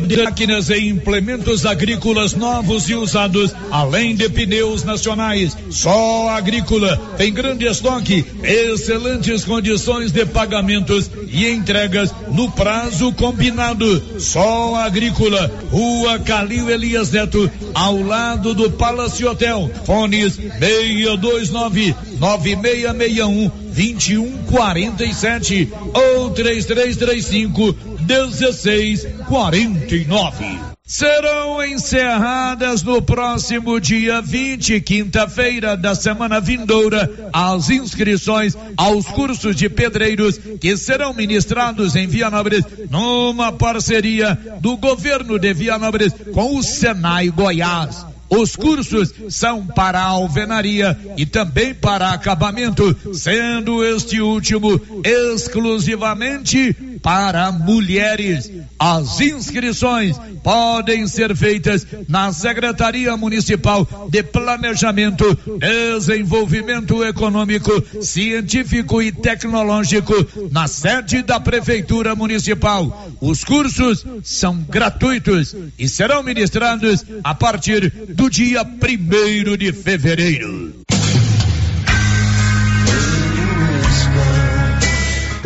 máquinas e implementos agrícolas novos e usados, além de pneus nacionais. Só agrícola tem grande estoque, excelentes condições de pagamentos e entregas no prazo combinado. Só agrícola, Rua Calil Elias Neto, ao lado do Palace Hotel. Fones 629 9661 2147 ou 3335 1649. Serão encerradas no próximo dia 20, quinta-feira da semana vindoura, as inscrições aos cursos de pedreiros que serão ministrados em Vianópolis numa parceria do governo de Vianópolis com o Senai Goiás. Os cursos são para alvenaria e também para acabamento, sendo este último exclusivamente para mulheres. As inscrições podem ser feitas na Secretaria Municipal de Planejamento, Desenvolvimento Econômico, Científico e Tecnológico, na sede da Prefeitura Municipal. Os cursos são gratuitos e serão ministrados a partir do dia primeiro de fevereiro.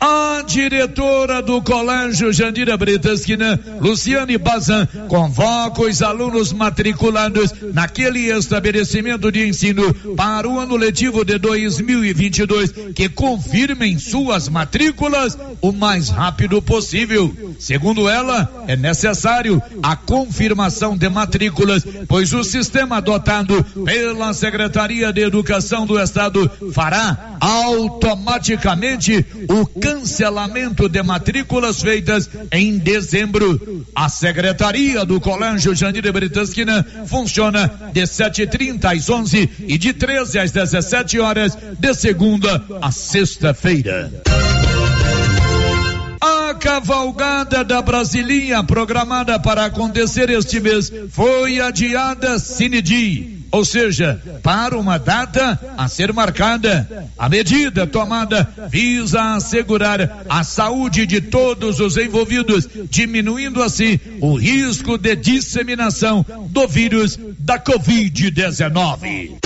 A diretora do Colégio Jandira Bretasquina, Luciane Bazan, convoca os alunos matriculados naquele estabelecimento de ensino para o ano letivo de 2022 que confirmem suas matrículas o mais rápido possível. Segundo ela, é necessário a confirmação de matrículas, pois o sistema adotado pela Secretaria de Educação do Estado fará automaticamente o cancelamento de matrículas feitas em dezembro. A Secretaria do Colégio Jandir Britansquina funciona de 7h30 às 11 e de 13 às 17 horas, de segunda a sexta-feira. A cavalgada da Brasilinha, programada para acontecer este mês, foi adiada sine die ou seja, para uma data a ser marcada. A medida tomada visa assegurar a saúde de todos os envolvidos, diminuindo assim o risco de disseminação do vírus da Covid-19.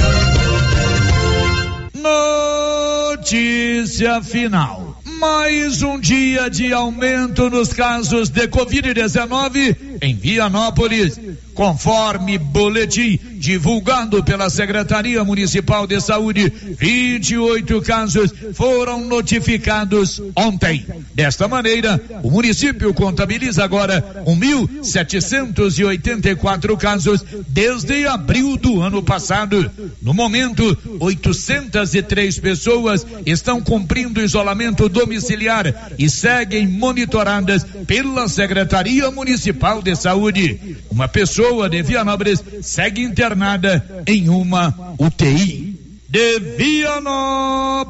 Notícia final mais um dia de aumento nos casos de Covid-19 em Vianópolis. Conforme boletim divulgado pela Secretaria Municipal de Saúde, 28 casos foram notificados ontem. Desta maneira, o município contabiliza agora 1.784 casos desde abril do ano passado. No momento, 803 pessoas estão cumprindo isolamento domiciliar e seguem monitoradas pela Secretaria Municipal de Saúde. Uma pessoa pessoa de Vianópolis segue internada em uma UTI. De Vianópolis,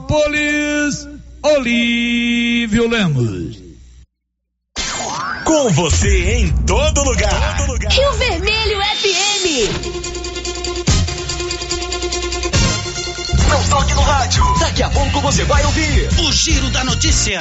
Olívio Lemos. Com você em todo lugar. Todo lugar. Rio Vermelho FM. Não toque no rádio. Daqui a pouco você vai ouvir o Giro da Notícia.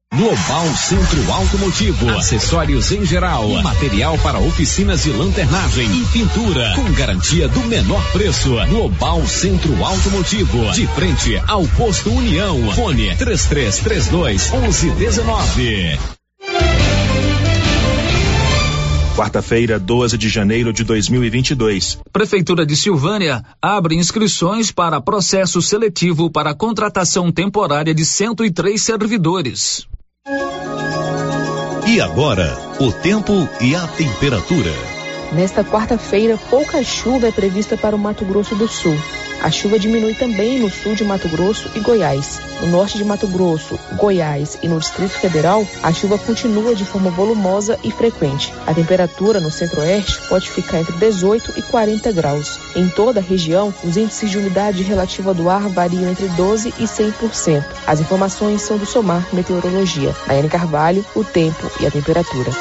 Global Centro Automotivo, acessórios em geral, material para oficinas de lanternagem e pintura, com garantia do menor preço. Global Centro Automotivo, de frente ao posto União. Fone 3332 1119. quarta-feira, 12 de janeiro de 2022. Prefeitura de Silvânia abre inscrições para processo seletivo para contratação temporária de 103 servidores. E agora, o tempo e a temperatura. Nesta quarta-feira, pouca chuva é prevista para o Mato Grosso do Sul. A chuva diminui também no sul de Mato Grosso e Goiás. No norte de Mato Grosso, Goiás e no Distrito Federal, a chuva continua de forma volumosa e frequente. A temperatura no centro-oeste pode ficar entre 18 e 40 graus. Em toda a região, os índices de umidade relativa do ar variam entre 12 e 100%. As informações são do Somar Meteorologia. Nayane Carvalho, o tempo e a temperatura.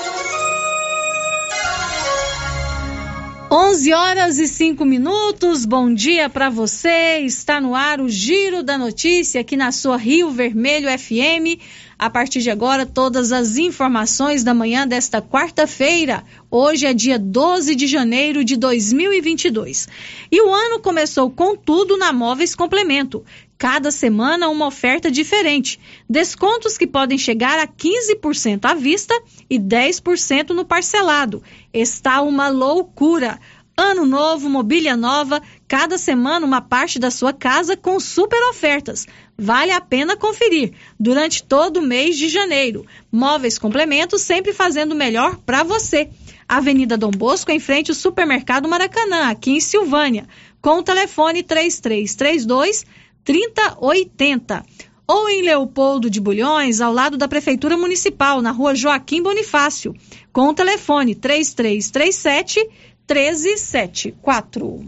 11 horas e 5 minutos. Bom dia para você. Está no ar o Giro da Notícia aqui na sua Rio Vermelho FM. A partir de agora, todas as informações da manhã desta quarta-feira. Hoje é dia 12 de janeiro de 2022. E o ano começou com tudo na Móveis Complemento. Cada semana uma oferta diferente. Descontos que podem chegar a 15% à vista e 10% no parcelado. Está uma loucura. Ano novo, mobília nova, cada semana uma parte da sua casa com super ofertas. Vale a pena conferir durante todo o mês de janeiro. Móveis Complementos sempre fazendo o melhor para você. Avenida Dom Bosco, em frente ao Supermercado Maracanã, aqui em Silvânia, com o telefone 3332 3080. Ou em Leopoldo de Bulhões, ao lado da Prefeitura Municipal, na rua Joaquim Bonifácio, com o telefone 3337 1374.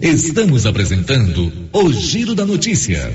Estamos apresentando o Giro da Notícia.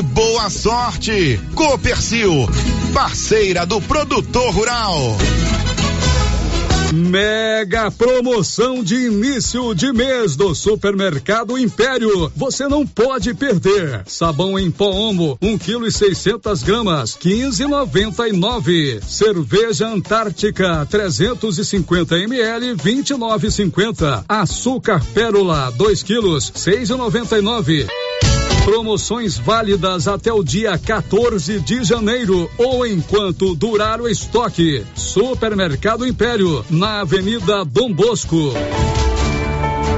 boa sorte. Copercil, parceira do produtor rural. Mega promoção de início de mês do Supermercado Império. Você não pode perder. Sabão em pó omo, um kg e 600 gramas, 15,99. Cerveja Antártica, 350 ml, 29,50. Açúcar Pérola, dois quilos, 6,99. Promoções válidas até o dia 14 de janeiro ou enquanto durar o estoque. Supermercado Império, na Avenida Dom Bosco.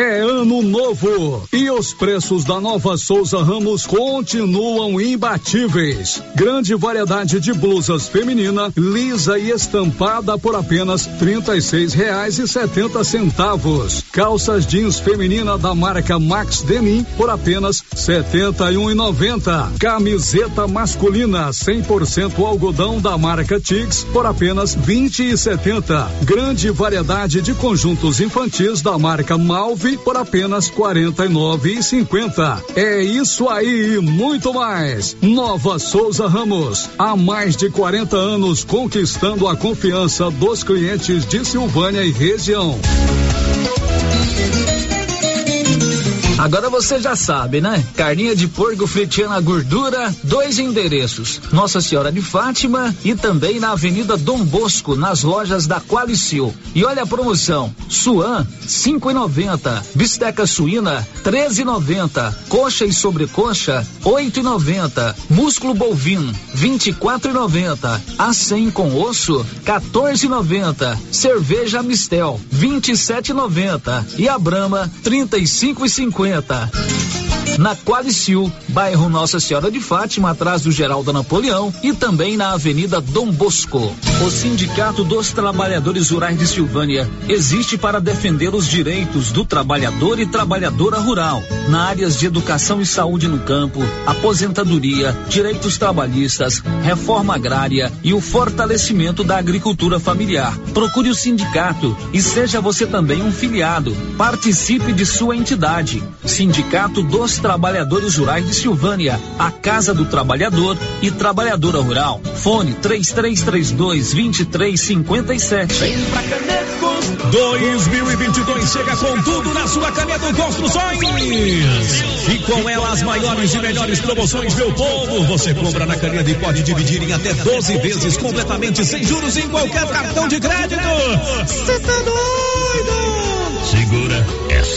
É ano novo e os preços da Nova Souza Ramos continuam imbatíveis. Grande variedade de blusas feminina, lisa e estampada por apenas e seis reais e setenta centavos. Calças jeans feminina da marca Max Denim por apenas setenta e um e noventa. Camiseta masculina 100% algodão da marca Tix por apenas vinte e setenta. Grande variedade de conjuntos infantis da marca Malve por apenas quarenta e nove e cinquenta. É isso aí e muito mais. Nova Souza Ramos, há mais de 40 anos conquistando a confiança dos clientes de Silvânia e região. Agora você já sabe, né? Carninha de porco fritiana gordura, dois endereços: Nossa Senhora de Fátima e também na Avenida Dom Bosco, nas lojas da Qualicil. E olha a promoção: Suan, cinco e noventa, bisteca suína, treze e noventa, coxa e sobrecoxa, oito e noventa, músculo bovino, vinte e quatro e noventa, a cem com osso, 14 e noventa, cerveja Mistel, vinte e sete noventa. A Brama, trinta na Qualicil, bairro Nossa Senhora de Fátima, atrás do Geraldo Napoleão e também na Avenida Dom Bosco. O Sindicato dos Trabalhadores Rurais de Silvânia existe para defender os direitos do trabalhador e trabalhadora rural, na áreas de educação e saúde no campo, aposentadoria, direitos trabalhistas, reforma agrária e o fortalecimento da agricultura familiar. Procure o sindicato e seja você também um filiado. Participe de sua entidade. Sindicato dos Trabalhadores Rurais de Silvânia, a Casa do Trabalhador e Trabalhadora Rural. Fone 3332 2357. Vem pra Caneco 2022 chega com tudo na sua Caneco Construções. E com ela as maiores e melhores promoções, meu povo. Você compra na Caneco e pode dividir em até 12 vezes completamente sem juros em qualquer cartão de crédito. Você tá doido? Segura.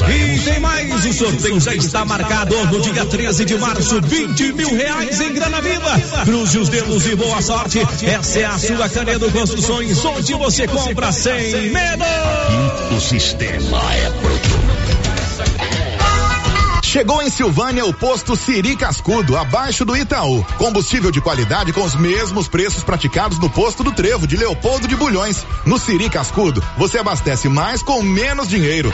E tem mais, o sorteio já está marcado no dia 13 de março, 20 mil reais em grana viva. Cruze os dedos e boa sorte. Essa é a sua Canedo Construções, onde você compra sem medo. Aqui o sistema é bruto. Chegou em Silvânia o posto Siri Cascudo, abaixo do Itaú. Combustível de qualidade com os mesmos preços praticados no posto do Trevo de Leopoldo de Bulhões. No Siri Cascudo, você abastece mais com menos dinheiro.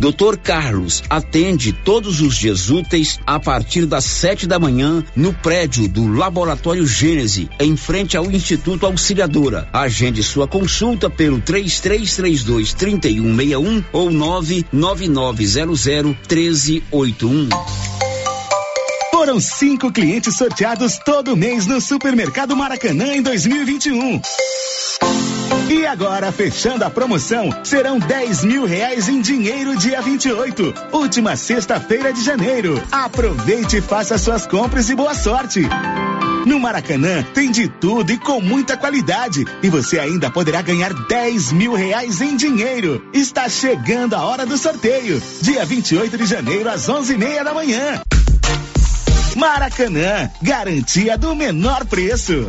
Doutor Carlos atende todos os dias úteis a partir das sete da manhã no prédio do Laboratório Gênese, em frente ao Instituto Auxiliadora. Agende sua consulta pelo 3332 3161 ou 99900 1381. Foram cinco clientes sorteados todo mês no Supermercado Maracanã em 2021. E agora, fechando a promoção, serão 10 mil reais em dinheiro dia 28, última sexta-feira de janeiro. Aproveite e faça suas compras e boa sorte. No Maracanã tem de tudo e com muita qualidade. E você ainda poderá ganhar 10 mil reais em dinheiro. Está chegando a hora do sorteio. Dia 28 de janeiro, às 11 e meia da manhã. Maracanã, garantia do menor preço.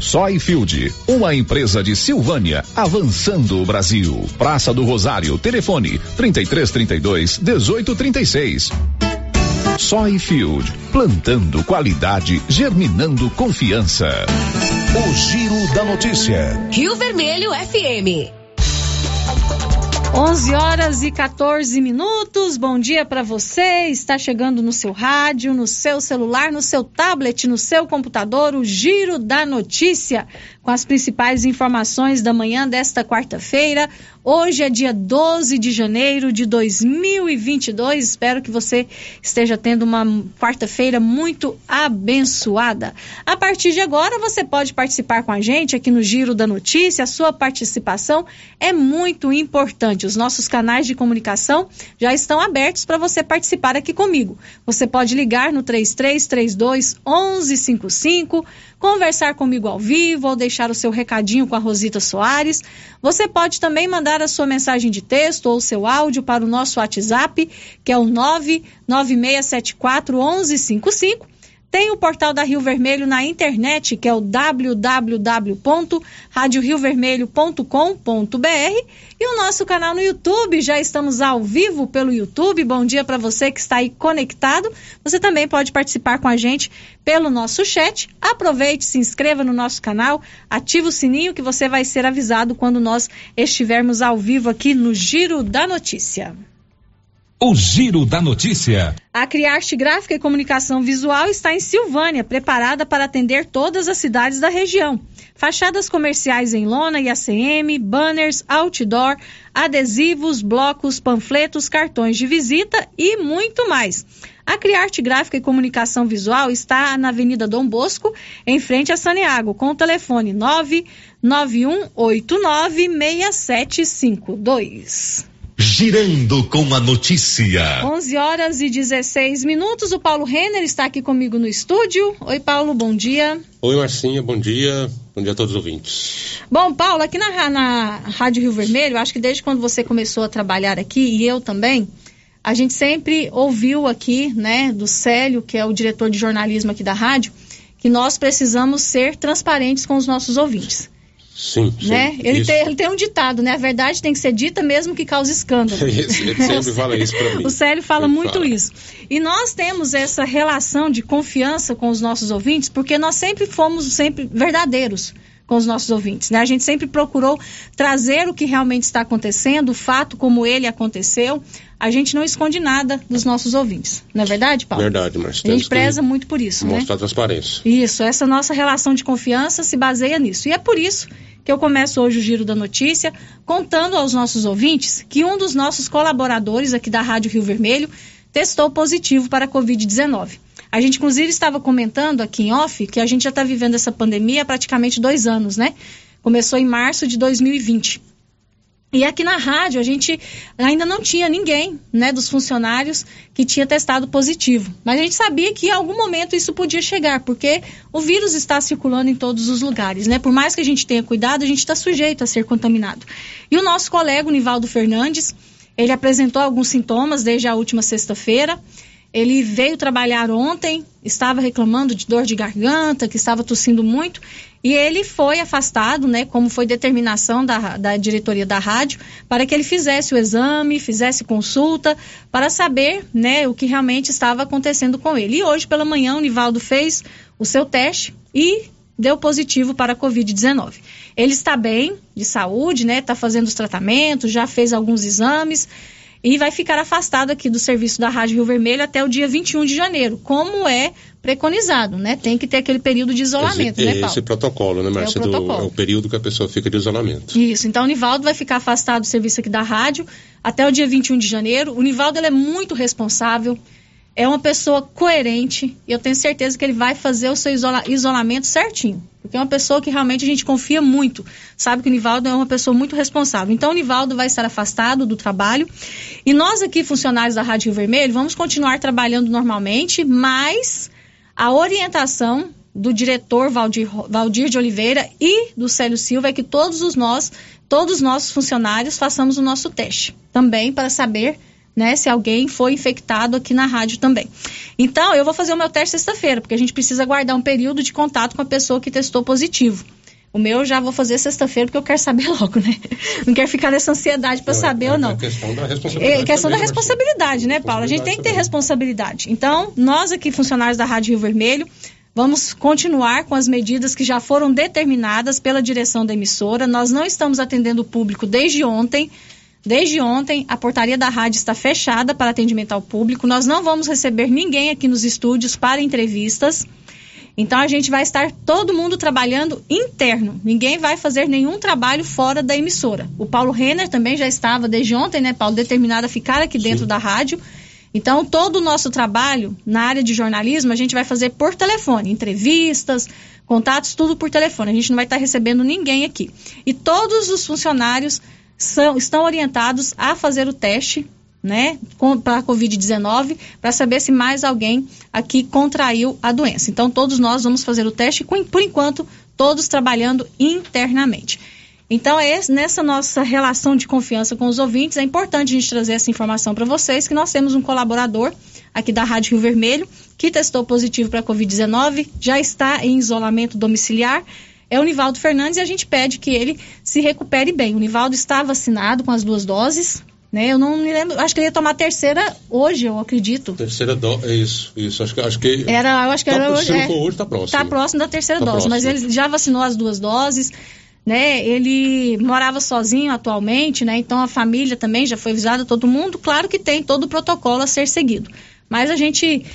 Soyfield, uma empresa de Silvânia, avançando o Brasil. Praça do Rosário, telefone 3332 1836. Soyfield, plantando qualidade, germinando confiança. O Giro da Notícia. Rio Vermelho FM. 11 horas e 14 minutos. Bom dia para você. Está chegando no seu rádio, no seu celular, no seu tablet, no seu computador, o Giro da Notícia, com as principais informações da manhã desta quarta-feira. Hoje é dia 12 de janeiro de 2022. Espero que você esteja tendo uma quarta-feira muito abençoada. A partir de agora, você pode participar com a gente aqui no Giro da Notícia. A sua participação é muito importante. Os nossos canais de comunicação já estão abertos para você participar aqui comigo. Você pode ligar no 3332 1155 conversar comigo ao vivo ou deixar o seu recadinho com a Rosita Soares. Você pode também mandar a sua mensagem de texto ou seu áudio para o nosso WhatsApp, que é o 99674 1155 tem o portal da Rio Vermelho na internet, que é o www.radioriovermelho.com.br e o nosso canal no YouTube. Já estamos ao vivo pelo YouTube. Bom dia para você que está aí conectado. Você também pode participar com a gente pelo nosso chat. Aproveite, se inscreva no nosso canal, ative o sininho que você vai ser avisado quando nós estivermos ao vivo aqui no Giro da Notícia. O Giro da Notícia. A Criarte Gráfica e Comunicação Visual está em Silvânia, preparada para atender todas as cidades da região. Fachadas comerciais em lona e ACM, banners, outdoor, adesivos, blocos, panfletos, cartões de visita e muito mais. A Criarte Gráfica e Comunicação Visual está na Avenida Dom Bosco, em frente a Saneago, com o telefone 991896752 girando com a notícia. 11 horas e 16 minutos. O Paulo Renner está aqui comigo no estúdio. Oi, Paulo, bom dia. Oi, Marcinha, bom dia. Bom dia a todos os ouvintes. Bom, Paulo, aqui na, na Rádio Rio Vermelho, acho que desde quando você começou a trabalhar aqui, e eu também, a gente sempre ouviu aqui, né, do Célio, que é o diretor de jornalismo aqui da rádio, que nós precisamos ser transparentes com os nossos ouvintes. Sim, sim né? Ele tem, ele tem, um ditado, né? A verdade tem que ser dita mesmo que cause escândalo. ele sempre fala isso para mim. O Célio fala muito fala. isso. E nós temos essa relação de confiança com os nossos ouvintes, porque nós sempre fomos sempre verdadeiros com os nossos ouvintes, né? A gente sempre procurou trazer o que realmente está acontecendo, o fato como ele aconteceu. A gente não esconde nada dos nossos ouvintes. Não é verdade, Paulo? Verdade, mas A gente preza muito por isso, mostrar né? transparência. Isso, essa nossa relação de confiança se baseia nisso. E é por isso que eu começo hoje o Giro da Notícia contando aos nossos ouvintes que um dos nossos colaboradores aqui da Rádio Rio Vermelho testou positivo para a Covid-19. A gente, inclusive, estava comentando aqui em off que a gente já está vivendo essa pandemia há praticamente dois anos, né? Começou em março de 2020. E aqui na rádio a gente ainda não tinha ninguém, né, dos funcionários que tinha testado positivo. Mas a gente sabia que em algum momento isso podia chegar, porque o vírus está circulando em todos os lugares, né? Por mais que a gente tenha cuidado, a gente está sujeito a ser contaminado. E o nosso colega, o Nivaldo Fernandes, ele apresentou alguns sintomas desde a última sexta-feira. Ele veio trabalhar ontem, estava reclamando de dor de garganta, que estava tossindo muito, e ele foi afastado, né, como foi determinação da, da diretoria da rádio, para que ele fizesse o exame, fizesse consulta, para saber, né, o que realmente estava acontecendo com ele. E hoje pela manhã o Nivaldo fez o seu teste e deu positivo para a Covid-19. Ele está bem, de saúde, né, está fazendo os tratamentos, já fez alguns exames, e vai ficar afastado aqui do serviço da Rádio Rio Vermelho até o dia 21 de janeiro, como é preconizado, né? Tem que ter aquele período de isolamento, esse, né, Paulo? Esse protocolo, né, Márcia? É, o protocolo. é o período que a pessoa fica de isolamento. Isso, então o Nivaldo vai ficar afastado do serviço aqui da rádio até o dia 21 de janeiro. O Nivaldo é muito responsável, é uma pessoa coerente e eu tenho certeza que ele vai fazer o seu isola isolamento certinho. Porque é uma pessoa que realmente a gente confia muito. Sabe que o Nivaldo é uma pessoa muito responsável. Então o Nivaldo vai estar afastado do trabalho. E nós aqui, funcionários da Rádio Rio Vermelho, vamos continuar trabalhando normalmente, mas a orientação do diretor Valdir, Valdir de Oliveira e do Célio Silva é que todos os nós, todos os nossos funcionários façamos o nosso teste. Também para saber né, se alguém foi infectado aqui na rádio também. Então, eu vou fazer o meu teste sexta-feira, porque a gente precisa guardar um período de contato com a pessoa que testou positivo. O meu eu já vou fazer sexta-feira porque eu quero saber logo, né? Não quero ficar nessa ansiedade para saber é, ou não. É questão da responsabilidade. É questão da responsabilidade, né, Paulo? A gente tem que ter responsabilidade. Então, nós aqui, funcionários da Rádio Rio Vermelho, vamos continuar com as medidas que já foram determinadas pela direção da emissora. Nós não estamos atendendo o público desde ontem Desde ontem, a portaria da rádio está fechada para atendimento ao público. Nós não vamos receber ninguém aqui nos estúdios para entrevistas. Então a gente vai estar todo mundo trabalhando interno. Ninguém vai fazer nenhum trabalho fora da emissora. O Paulo Renner também já estava desde ontem, né, Paulo, determinado a ficar aqui dentro Sim. da rádio. Então todo o nosso trabalho na área de jornalismo a gente vai fazer por telefone, entrevistas, contatos, tudo por telefone. A gente não vai estar recebendo ninguém aqui. E todos os funcionários são, estão orientados a fazer o teste né, para a Covid-19, para saber se mais alguém aqui contraiu a doença. Então, todos nós vamos fazer o teste, por enquanto, todos trabalhando internamente. Então, é nessa nossa relação de confiança com os ouvintes, é importante a gente trazer essa informação para vocês, que nós temos um colaborador aqui da Rádio Rio Vermelho, que testou positivo para a Covid-19, já está em isolamento domiciliar, é o Nivaldo Fernandes, e a gente pede que ele se recupere bem. O Nivaldo está vacinado com as duas doses, né? Eu não me lembro, acho que ele ia tomar a terceira hoje, eu acredito. Terceira dose, é isso, isso. Acho que, acho que era, eu acho que tá, era hoje. É, hoje está próximo. Está próximo da terceira tá dose, próximo. mas ele já vacinou as duas doses. Né? Ele morava sozinho atualmente, né? Então a família também já foi avisada, todo mundo. Claro que tem todo o protocolo a ser seguido. Mas a gente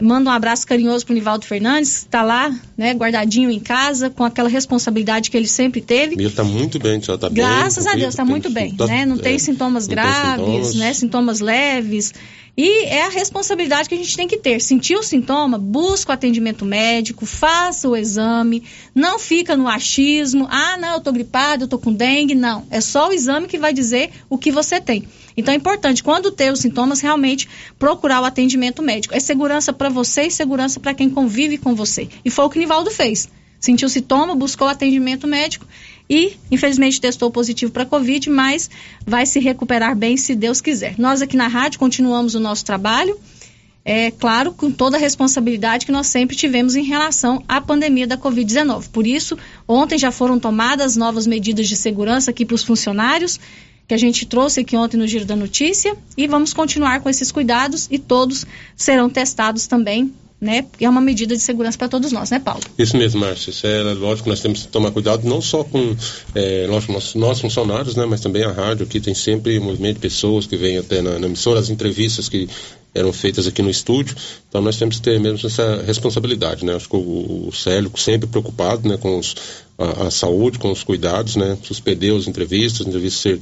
Manda um abraço carinhoso para o Nivaldo Fernandes, está lá, né, guardadinho em casa, com aquela responsabilidade que ele sempre teve. Ele está muito bem, já está bem. Graças a Deus, está muito bem, tá, né? Não é, tem sintomas não graves, tem sintomas. né? Sintomas leves. E é a responsabilidade que a gente tem que ter. Sentiu o sintoma, busca o atendimento médico, faça o exame, não fica no achismo, ah, não, eu tô gripado, eu tô com dengue, não. É só o exame que vai dizer o que você tem. Então é importante, quando ter os sintomas, realmente procurar o atendimento médico. É segurança para você e segurança para quem convive com você. E foi o que Nivaldo fez. Sentiu sintoma, buscou atendimento médico e, infelizmente, testou positivo para Covid, mas vai se recuperar bem se Deus quiser. Nós aqui na rádio continuamos o nosso trabalho, é claro, com toda a responsabilidade que nós sempre tivemos em relação à pandemia da Covid-19. Por isso, ontem já foram tomadas novas medidas de segurança aqui para os funcionários, que a gente trouxe aqui ontem no Giro da Notícia, e vamos continuar com esses cuidados e todos serão testados também né? É uma medida de segurança para todos nós, né, Paulo? Isso mesmo, Márcio. Isso é lógico que nós temos que tomar cuidado não só com é, nós, nós, funcionários, né, mas também a rádio aqui tem sempre um movimento de pessoas que vêm até na, na emissora, as entrevistas que eram feitas aqui no estúdio. Então nós temos que ter mesmo essa responsabilidade, né? Acho que o, o Célio sempre preocupado, né, com os, a, a, saúde, com os cuidados, né? Suspender as entrevistas, entrevistas ser,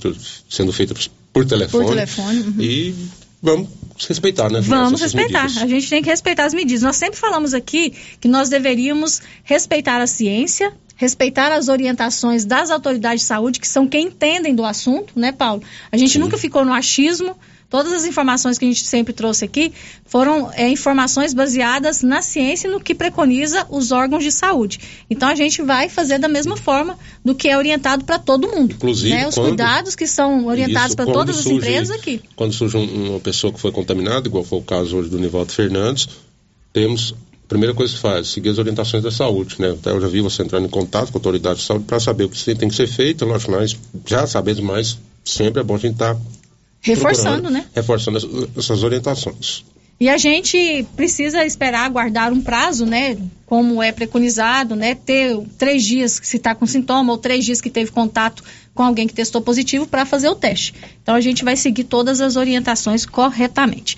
sendo feitas por telefone. Por telefone. Uhum. E vamos respeitar, né? Vamos respeitar. Medidas. A gente tem que respeitar as medidas. Nós sempre falamos aqui que nós deveríamos respeitar a ciência, respeitar as orientações das autoridades de saúde, que são quem entendem do assunto, né, Paulo? A gente Sim. nunca ficou no achismo Todas as informações que a gente sempre trouxe aqui foram é, informações baseadas na ciência e no que preconiza os órgãos de saúde. Então a gente vai fazer da mesma forma do que é orientado para todo mundo. Inclusive, né? os quando, cuidados que são orientados para todas surge, as empresas aqui. Quando surge um, uma pessoa que foi contaminada, igual foi o caso hoje do Nivaldo Fernandes, temos a primeira coisa que faz, seguir as orientações da saúde, né? Até eu já vi você entrando em contato com a autoridade de saúde para saber o que tem que ser feito. Lógico, nós já sabemos, mas sempre é bom a gente estar tá Reforçando, né? Reforçando essas orientações. E a gente precisa esperar aguardar um prazo, né? Como é preconizado, né? Ter três dias que se está com sintoma ou três dias que teve contato com alguém que testou positivo para fazer o teste. Então a gente vai seguir todas as orientações corretamente.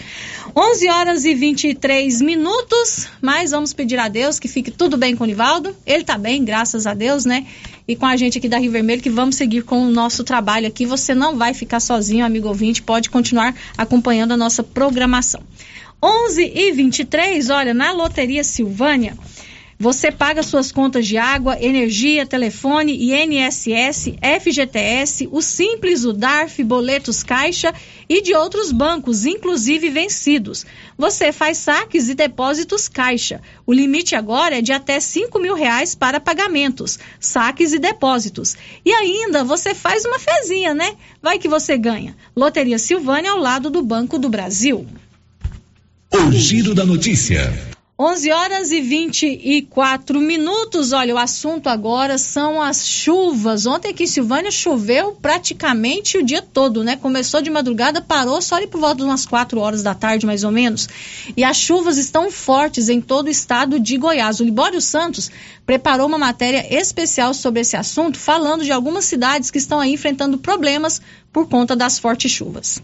11 horas e 23 minutos, mas vamos pedir a Deus que fique tudo bem com o Nivaldo. Ele está bem, graças a Deus, né? E com a gente aqui da Rio Vermelho, que vamos seguir com o nosso trabalho aqui. Você não vai ficar sozinho, amigo ouvinte, pode continuar acompanhando a nossa programação. 11 e 23, olha, na Loteria Silvânia, você paga suas contas de água, energia, telefone, INSS, FGTS, o Simples, o DARF, boletos Caixa e de outros bancos, inclusive vencidos. Você faz saques e depósitos Caixa. O limite agora é de até 5 mil reais para pagamentos, saques e depósitos. E ainda você faz uma fezinha, né? Vai que você ganha. Loteria Silvânia ao lado do Banco do Brasil. O Giro da Notícia. 11 horas e 24 minutos. Olha, o assunto agora são as chuvas. Ontem aqui em Silvânia choveu praticamente o dia todo, né? Começou de madrugada, parou só ali por volta de umas 4 horas da tarde, mais ou menos. E as chuvas estão fortes em todo o estado de Goiás. O Libório Santos preparou uma matéria especial sobre esse assunto, falando de algumas cidades que estão aí enfrentando problemas por conta das fortes chuvas.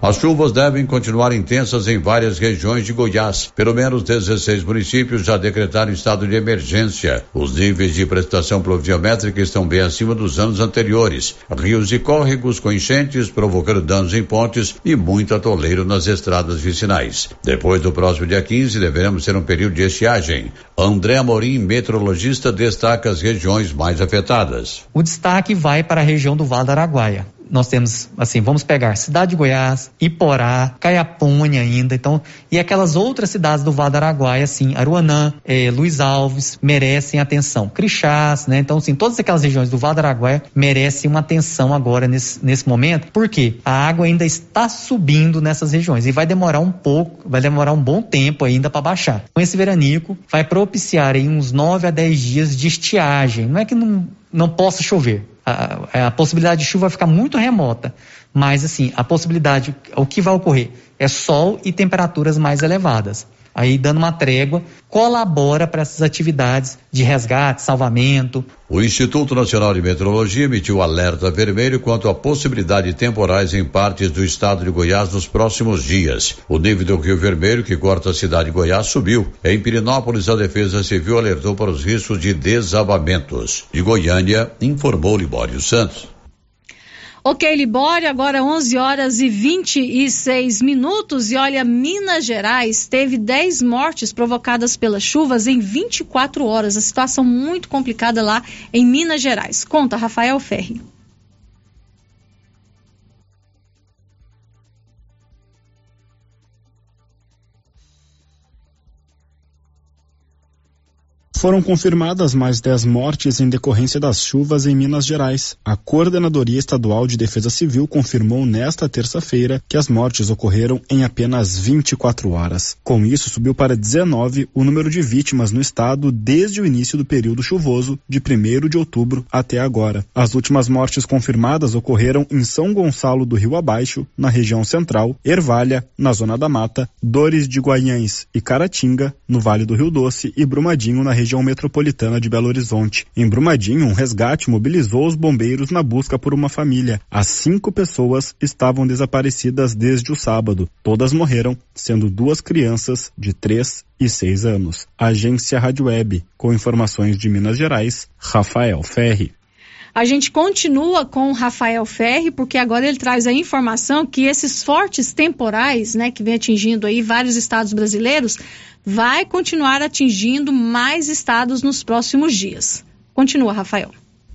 As chuvas devem continuar intensas em várias regiões de Goiás. Pelo menos 16 municípios já decretaram estado de emergência. Os níveis de prestação pluviométrica estão bem acima dos anos anteriores. Rios e córregos com enchentes provocando danos em pontes e muito atoleiro nas estradas vicinais. Depois do próximo dia 15, deveremos ter um período de estiagem. André Amorim, meteorologista, destaca as regiões mais afetadas. O destaque vai para a região do Vale do Araguaia nós temos, assim, vamos pegar Cidade de Goiás, Iporá, Caiapônia ainda, então, e aquelas outras cidades do Vale do Araguaia, assim, Aruanã, eh, Luiz Alves, merecem atenção. Crixás, né? Então, assim, todas aquelas regiões do Vale do Araguaia merecem uma atenção agora nesse, nesse momento, porque a água ainda está subindo nessas regiões e vai demorar um pouco, vai demorar um bom tempo ainda para baixar. Com esse veranico, vai propiciar aí uns 9 a 10 dias de estiagem. Não é que não, não possa chover, a, a, possibilidade de chuva vai ficar muito remota, mas assim, a possibilidade, o que vai ocorrer é sol e temperaturas mais elevadas. Aí, dando uma trégua, colabora para essas atividades de resgate, salvamento. O Instituto Nacional de Meteorologia emitiu alerta vermelho quanto à possibilidade de temporais em partes do estado de Goiás nos próximos dias. O nível do Rio Vermelho, que corta a cidade de Goiás, subiu. Em Pirinópolis, a Defesa Civil alertou para os riscos de desabamentos. De Goiânia, informou Libório Santos. Ok, Libório, agora 11 horas e 26 minutos. E olha, Minas Gerais teve 10 mortes provocadas pelas chuvas em 24 horas. A situação muito complicada lá em Minas Gerais. Conta, Rafael Ferri. Foram confirmadas mais 10 mortes em decorrência das chuvas em Minas Gerais. A Coordenadoria Estadual de Defesa Civil confirmou nesta terça-feira que as mortes ocorreram em apenas 24 horas. Com isso, subiu para 19 o número de vítimas no estado desde o início do período chuvoso, de 1 de outubro até agora. As últimas mortes confirmadas ocorreram em São Gonçalo do Rio Abaixo, na região central, Ervalha, na Zona da Mata, Dores de Guanhães e Caratinga, no Vale do Rio Doce e Brumadinho, na região região metropolitana de Belo Horizonte. Em Brumadinho, um resgate mobilizou os bombeiros na busca por uma família. As cinco pessoas estavam desaparecidas desde o sábado. Todas morreram, sendo duas crianças de três e seis anos. Agência Rádio Web, com informações de Minas Gerais, Rafael Ferri. A gente continua com o Rafael Ferri, porque agora ele traz a informação que esses fortes temporais, né, que vem atingindo aí vários estados brasileiros, vai continuar atingindo mais estados nos próximos dias. Continua, Rafael.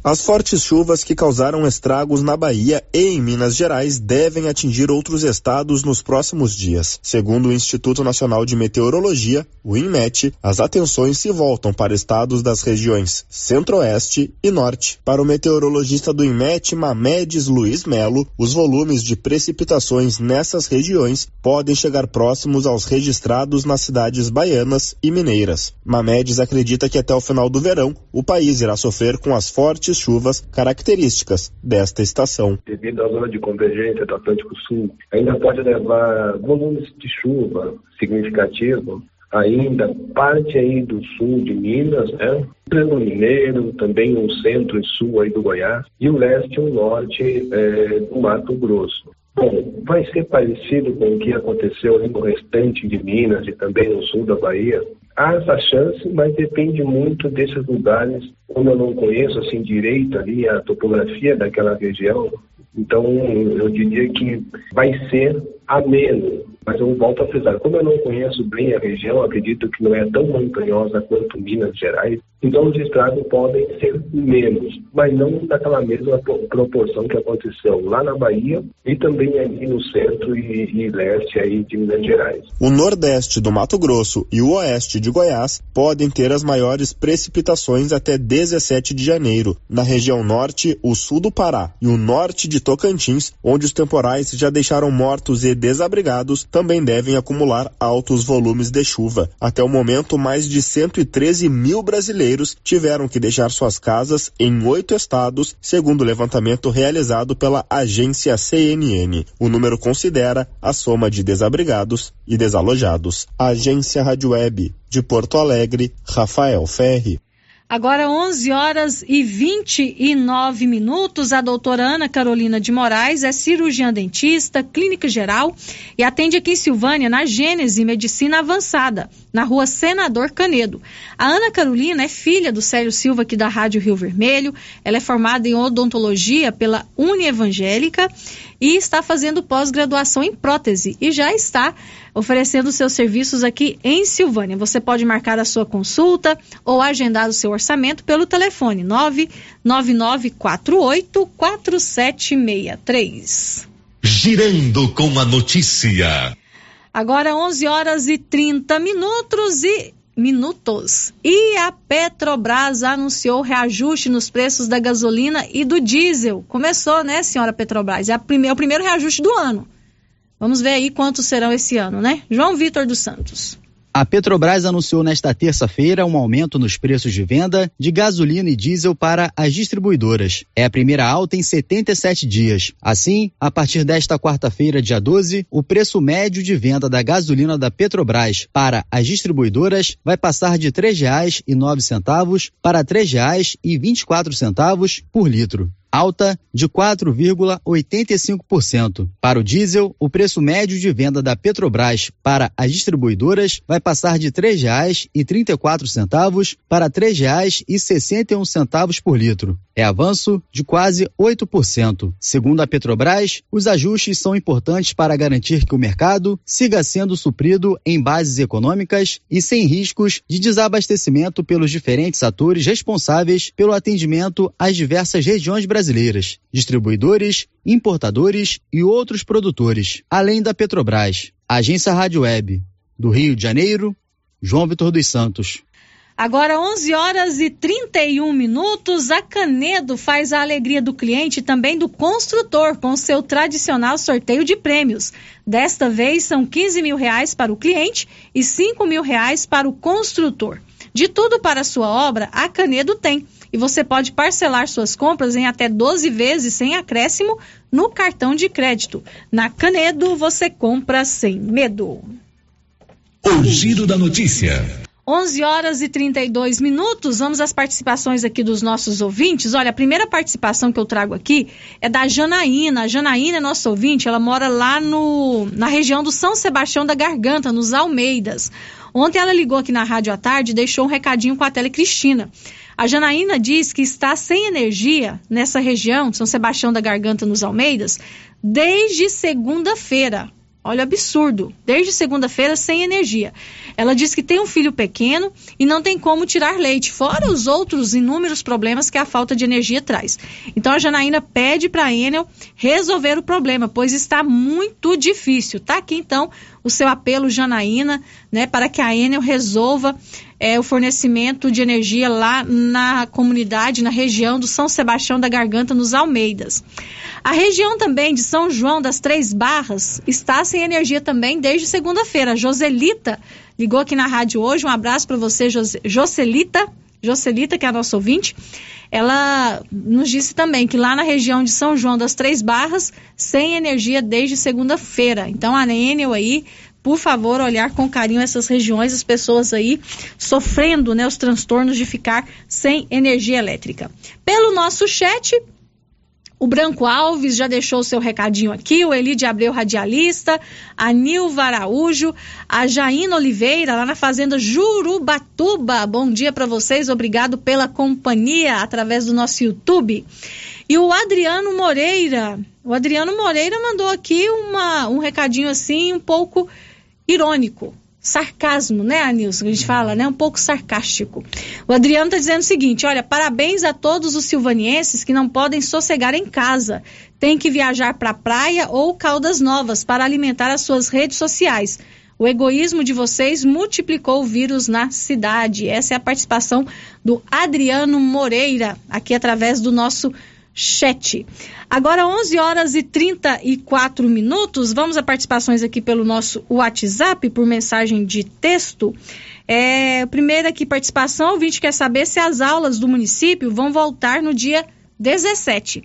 As fortes chuvas que causaram estragos na Bahia e em Minas Gerais devem atingir outros estados nos próximos dias. Segundo o Instituto Nacional de Meteorologia, o INMET, as atenções se voltam para estados das regiões Centro-Oeste e Norte. Para o meteorologista do INMET, Mamedes Luiz Melo, os volumes de precipitações nessas regiões podem chegar próximos aos registrados nas cidades baianas e mineiras. Mamedes acredita que até o final do verão, o país irá sofrer com as fortes fortes chuvas características desta estação. Devido à zona de convergência do Atlântico Sul, ainda pode levar volumes de chuva significativos ainda parte aí do sul de Minas, né? Plano Mineiro, também o centro e sul aí do Goiás, e o leste e o norte é, do Mato Grosso. Bom, vai ser parecido com o que aconteceu no restante de Minas e também no sul da Bahia. Há essa chance, mas depende muito desses lugares. Como eu não conheço assim direito ali a topografia daquela região, então eu diria que vai ser ameno mas eu volto a frisar, como eu não conheço bem a região, acredito que não é tão montanhosa quanto Minas Gerais, então os estragos podem ser menos, mas não daquela mesma proporção que aconteceu lá na Bahia e também ali no centro e, e leste aí de Minas Gerais. O nordeste do Mato Grosso e o oeste de Goiás podem ter as maiores precipitações até 17 de janeiro. Na região norte, o sul do Pará e o norte de Tocantins, onde os temporais já deixaram mortos e desabrigados também devem acumular altos volumes de chuva. Até o momento, mais de 113 mil brasileiros tiveram que deixar suas casas em oito estados, segundo o levantamento realizado pela agência CNN. O número considera a soma de desabrigados e desalojados. Agência Rádio Web de Porto Alegre, Rafael Ferri. Agora 11 horas e 29 minutos. A doutora Ana Carolina de Moraes é cirurgiã dentista, clínica geral e atende aqui em Silvânia na Gênese Medicina Avançada, na rua Senador Canedo. A Ana Carolina é filha do Célio Silva aqui da Rádio Rio Vermelho. Ela é formada em odontologia pela Unievangélica e está fazendo pós-graduação em prótese e já está oferecendo seus serviços aqui em Silvânia. Você pode marcar a sua consulta ou agendar o seu orçamento pelo telefone 99948 4763. Girando com a notícia. Agora 11 horas e 30 minutos e minutos. E a Petrobras anunciou reajuste nos preços da gasolina e do diesel. Começou, né, senhora Petrobras? É, prime é o primeiro reajuste do ano. Vamos ver aí quantos serão esse ano, né? João Vitor dos Santos. A Petrobras anunciou nesta terça-feira um aumento nos preços de venda de gasolina e diesel para as distribuidoras. É a primeira alta em 77 dias. Assim, a partir desta quarta-feira, dia 12, o preço médio de venda da gasolina da Petrobras para as distribuidoras vai passar de R$ 3,09 para R$ 3,24 por litro alta de 4,85%. Para o diesel, o preço médio de venda da Petrobras para as distribuidoras vai passar de R$ 3,34 para R$ 3,61 por litro. É avanço de quase 8%. Segundo a Petrobras, os ajustes são importantes para garantir que o mercado siga sendo suprido em bases econômicas e sem riscos de desabastecimento pelos diferentes atores responsáveis pelo atendimento às diversas regiões brasileiras distribuidores, importadores e outros produtores, além da Petrobras. Agência Rádio Web, do Rio de Janeiro, João Vitor dos Santos. Agora 11 horas e 31 minutos, a Canedo faz a alegria do cliente e também do construtor com seu tradicional sorteio de prêmios. Desta vez são 15 mil reais para o cliente e 5 mil reais para o construtor. De tudo para sua obra, a Canedo tem e você pode parcelar suas compras em até 12 vezes sem acréscimo no cartão de crédito. Na Canedo você compra sem medo. O giro da notícia. 11 horas e 32 minutos. Vamos às participações aqui dos nossos ouvintes. Olha, a primeira participação que eu trago aqui é da Janaína. A Janaína é nossa ouvinte, ela mora lá no, na região do São Sebastião da Garganta, nos Almeidas. Ontem ela ligou aqui na rádio à tarde e deixou um recadinho com a Tele Cristina. A Janaína diz que está sem energia nessa região, São Sebastião da Garganta, nos Almeidas, desde segunda-feira. Olha, absurdo. Desde segunda-feira sem energia. Ela diz que tem um filho pequeno e não tem como tirar leite, fora os outros inúmeros problemas que a falta de energia traz. Então a Janaína pede para a Enel resolver o problema, pois está muito difícil. Tá aqui então o seu apelo, Janaína, né, para que a Enel resolva é, o fornecimento de energia lá na comunidade, na região do São Sebastião da Garganta, nos Almeidas. A região também de São João das Três Barras está sem energia também desde segunda-feira. Joselita ligou aqui na rádio hoje. Um abraço para você, Joselita. Joselita, que é a nossa ouvinte, ela nos disse também que lá na região de São João das Três Barras, sem energia desde segunda-feira. Então a Enel aí por favor, olhar com carinho essas regiões, as pessoas aí sofrendo né, os transtornos de ficar sem energia elétrica. Pelo nosso chat, o Branco Alves já deixou o seu recadinho aqui, o Eli de Abreu Radialista, a Nilva Araújo, a Jaina Oliveira, lá na Fazenda Jurubatuba. Bom dia para vocês, obrigado pela companhia através do nosso YouTube. E o Adriano Moreira, o Adriano Moreira mandou aqui uma, um recadinho assim, um pouco irônico sarcasmo, né, Anilson? A gente fala, né? Um pouco sarcástico. O Adriano está dizendo o seguinte: olha, parabéns a todos os silvanienses que não podem sossegar em casa. Tem que viajar para a praia ou Caldas Novas para alimentar as suas redes sociais. O egoísmo de vocês multiplicou o vírus na cidade. Essa é a participação do Adriano Moreira, aqui através do nosso chat. Agora 11 horas e 34 minutos. Vamos a participações aqui pelo nosso WhatsApp por mensagem de texto. É, primeira aqui participação, o ouvinte quer saber se as aulas do município vão voltar no dia 17.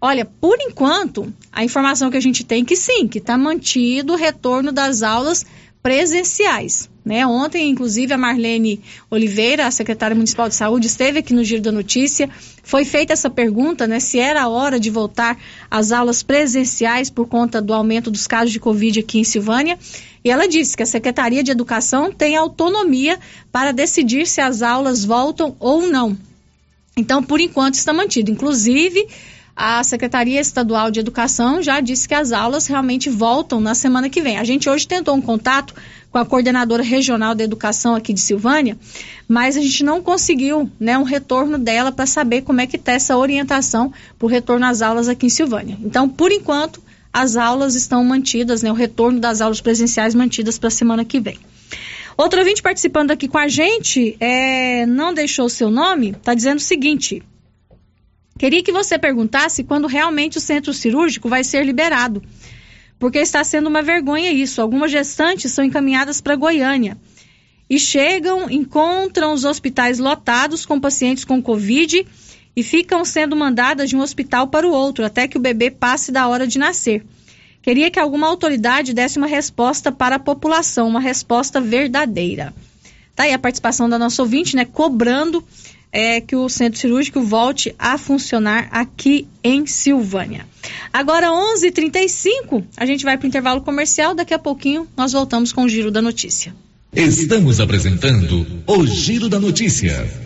Olha, por enquanto, a informação que a gente tem é que sim, que está mantido o retorno das aulas presenciais. Né? Ontem, inclusive, a Marlene Oliveira, a secretária municipal de saúde, esteve aqui no Giro da Notícia. Foi feita essa pergunta, né, se era a hora de voltar às aulas presenciais por conta do aumento dos casos de Covid aqui em Silvânia. E ela disse que a Secretaria de Educação tem autonomia para decidir se as aulas voltam ou não. Então, por enquanto, está mantido. Inclusive, a Secretaria Estadual de Educação já disse que as aulas realmente voltam na semana que vem. A gente hoje tentou um contato com a coordenadora regional da educação aqui de Silvânia, mas a gente não conseguiu né, um retorno dela para saber como é que está essa orientação para o retorno às aulas aqui em Silvânia. Então, por enquanto, as aulas estão mantidas, né, o retorno das aulas presenciais mantidas para a semana que vem. Outro ouvinte participando aqui com a gente, é, não deixou o seu nome, está dizendo o seguinte. Queria que você perguntasse quando realmente o centro cirúrgico vai ser liberado porque está sendo uma vergonha isso. Algumas gestantes são encaminhadas para Goiânia e chegam, encontram os hospitais lotados com pacientes com Covid e ficam sendo mandadas de um hospital para o outro até que o bebê passe da hora de nascer. Queria que alguma autoridade desse uma resposta para a população, uma resposta verdadeira. Tá aí a participação da nossa ouvinte, né, cobrando é, que o centro cirúrgico volte a funcionar aqui em Silvânia. Agora 11:35, a gente vai para o intervalo comercial. Daqui a pouquinho nós voltamos com o giro da notícia. Estamos apresentando o giro da notícia.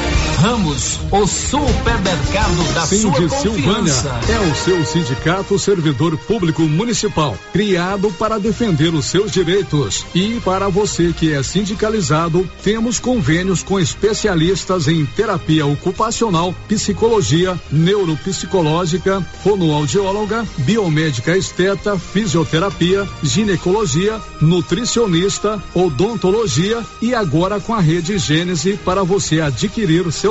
Ramos, o supermercado da Sim, sua confiança. Silvânia é o seu sindicato servidor público municipal, criado para defender os seus direitos. E para você que é sindicalizado, temos convênios com especialistas em terapia ocupacional, psicologia, neuropsicológica, fonoaudióloga, biomédica esteta, fisioterapia, ginecologia, nutricionista, odontologia e agora com a rede Gênese para você adquirir seu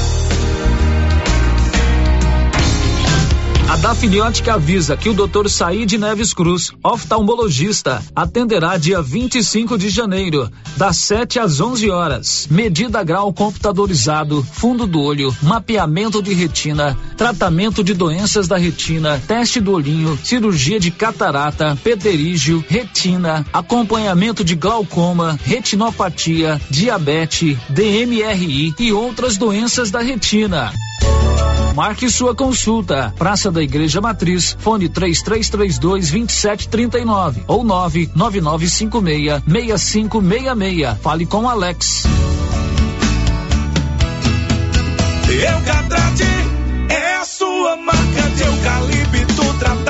A Dafniótica avisa que o Dr. Said Neves Cruz, oftalmologista, atenderá dia 25 de janeiro, das 7 às 11 horas. Medida grau computadorizado, fundo do olho, mapeamento de retina, tratamento de doenças da retina, teste do olhinho, cirurgia de catarata, pterígio, retina, acompanhamento de glaucoma, retinopatia, diabetes, DMRI e outras doenças da retina. Marque sua consulta. Praça da Igreja Matriz, fone 3332 2739 ou 99956 6566. Fale com Alex. Eucatrate é a sua marca de eucalipto tratado.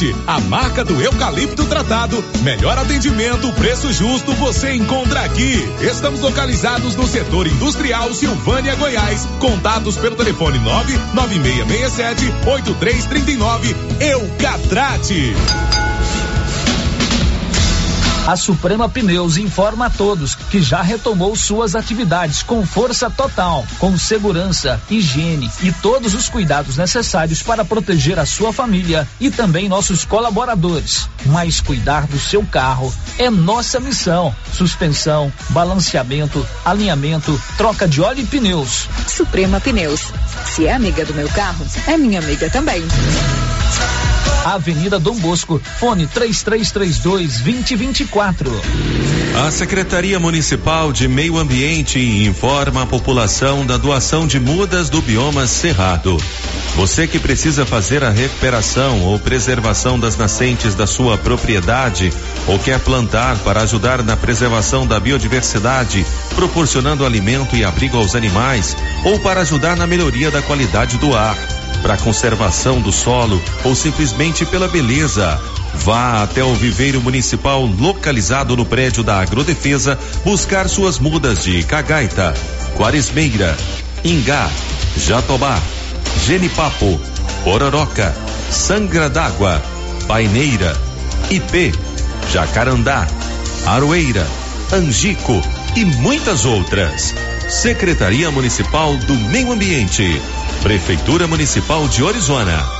Eucatrate, a marca do eucalipto tratado. Melhor atendimento, preço justo, você encontra aqui. Estamos localizados no setor industrial Silvânia, Goiás. Contatos pelo telefone 99667 8339. Eucatrate. A Suprema Pneus informa a todos que já retomou suas atividades com força total, com segurança, higiene e todos os cuidados necessários para proteger a sua família e também nossos colaboradores. Mas cuidar do seu carro é nossa missão. Suspensão, balanceamento, alinhamento, troca de óleo e pneus. Suprema Pneus. Se é amiga do meu carro, é minha amiga também. Avenida Dom Bosco, fone 3332 2024. A Secretaria Municipal de Meio Ambiente informa a população da doação de mudas do bioma Cerrado. Você que precisa fazer a recuperação ou preservação das nascentes da sua propriedade ou quer plantar para ajudar na preservação da biodiversidade, proporcionando alimento e abrigo aos animais, ou para ajudar na melhoria da qualidade do ar para conservação do solo ou simplesmente pela beleza. Vá até o viveiro municipal localizado no prédio da Agrodefesa buscar suas mudas de cagaita, quaresmeira, ingá, jatobá, genipapo, pororoca, sangra d'água, paineira, ipê, jacarandá, aroeira, angico e muitas outras. Secretaria Municipal do Meio Ambiente. Prefeitura Municipal de Orizona.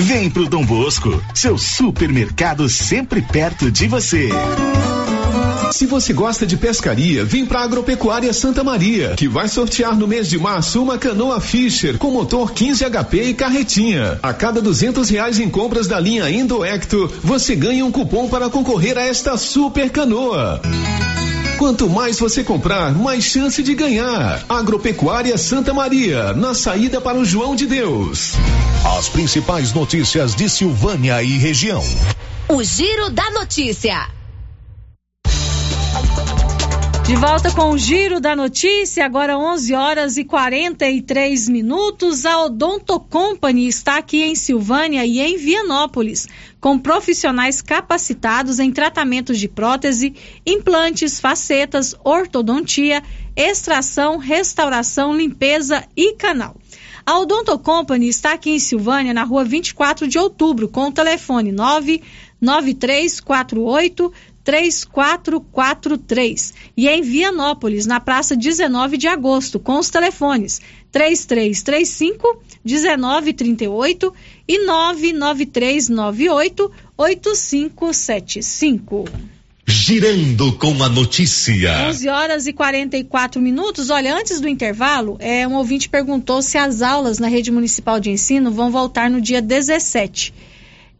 Vem pro Dom Bosco, seu supermercado sempre perto de você. Se você gosta de pescaria, vem para Agropecuária Santa Maria, que vai sortear no mês de março uma canoa Fisher com motor 15 HP e carretinha. A cada duzentos reais em compras da linha Indoecto, você ganha um cupom para concorrer a esta super canoa. Quanto mais você comprar, mais chance de ganhar. Agropecuária Santa Maria, na saída para o João de Deus. As principais notícias de Silvânia e região. O Giro da Notícia. De volta com o Giro da Notícia, agora 11 horas e 43 minutos. A Odonto Company está aqui em Silvânia e em Vianópolis, com profissionais capacitados em tratamentos de prótese, implantes, facetas, ortodontia, extração, restauração, limpeza e canal. A Odonto Company está aqui em Silvânia, na rua 24 de outubro, com o telefone 99348 3443. E em Vianópolis, na praça 19 de agosto, com os telefones 3335 1938 e 99398 8575. Girando com a notícia. 11 horas e 44 minutos. Olha, antes do intervalo, é, um ouvinte perguntou se as aulas na rede municipal de ensino vão voltar no dia 17.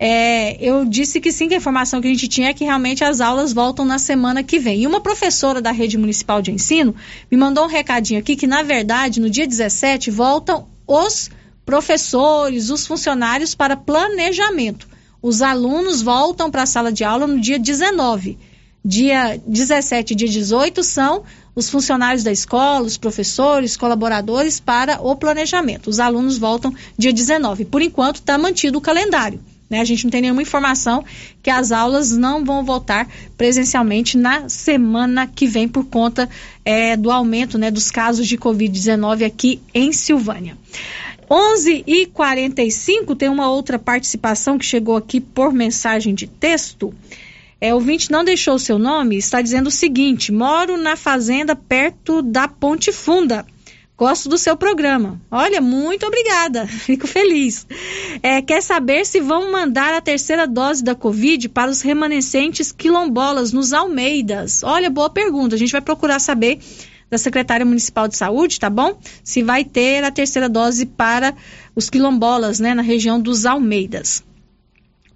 É, eu disse que sim, que a informação que a gente tinha é que realmente as aulas voltam na semana que vem. E uma professora da rede municipal de ensino me mandou um recadinho aqui que, na verdade, no dia 17 voltam os professores, os funcionários para planejamento. Os alunos voltam para a sala de aula no dia 19. Dia 17 e dia 18 são os funcionários da escola, os professores, colaboradores para o planejamento. Os alunos voltam dia 19. Por enquanto, está mantido o calendário. Né? A gente não tem nenhuma informação que as aulas não vão voltar presencialmente na semana que vem por conta é, do aumento né, dos casos de Covid-19 aqui em Silvânia. 11 e 45 tem uma outra participação que chegou aqui por mensagem de texto. É, o ouvinte não deixou o seu nome, está dizendo o seguinte: moro na fazenda perto da Ponte Funda. Gosto do seu programa. Olha, muito obrigada. Fico feliz. É, quer saber se vão mandar a terceira dose da Covid para os remanescentes quilombolas nos Almeidas? Olha, boa pergunta. A gente vai procurar saber da secretária municipal de saúde, tá bom? Se vai ter a terceira dose para os quilombolas, né, na região dos Almeidas.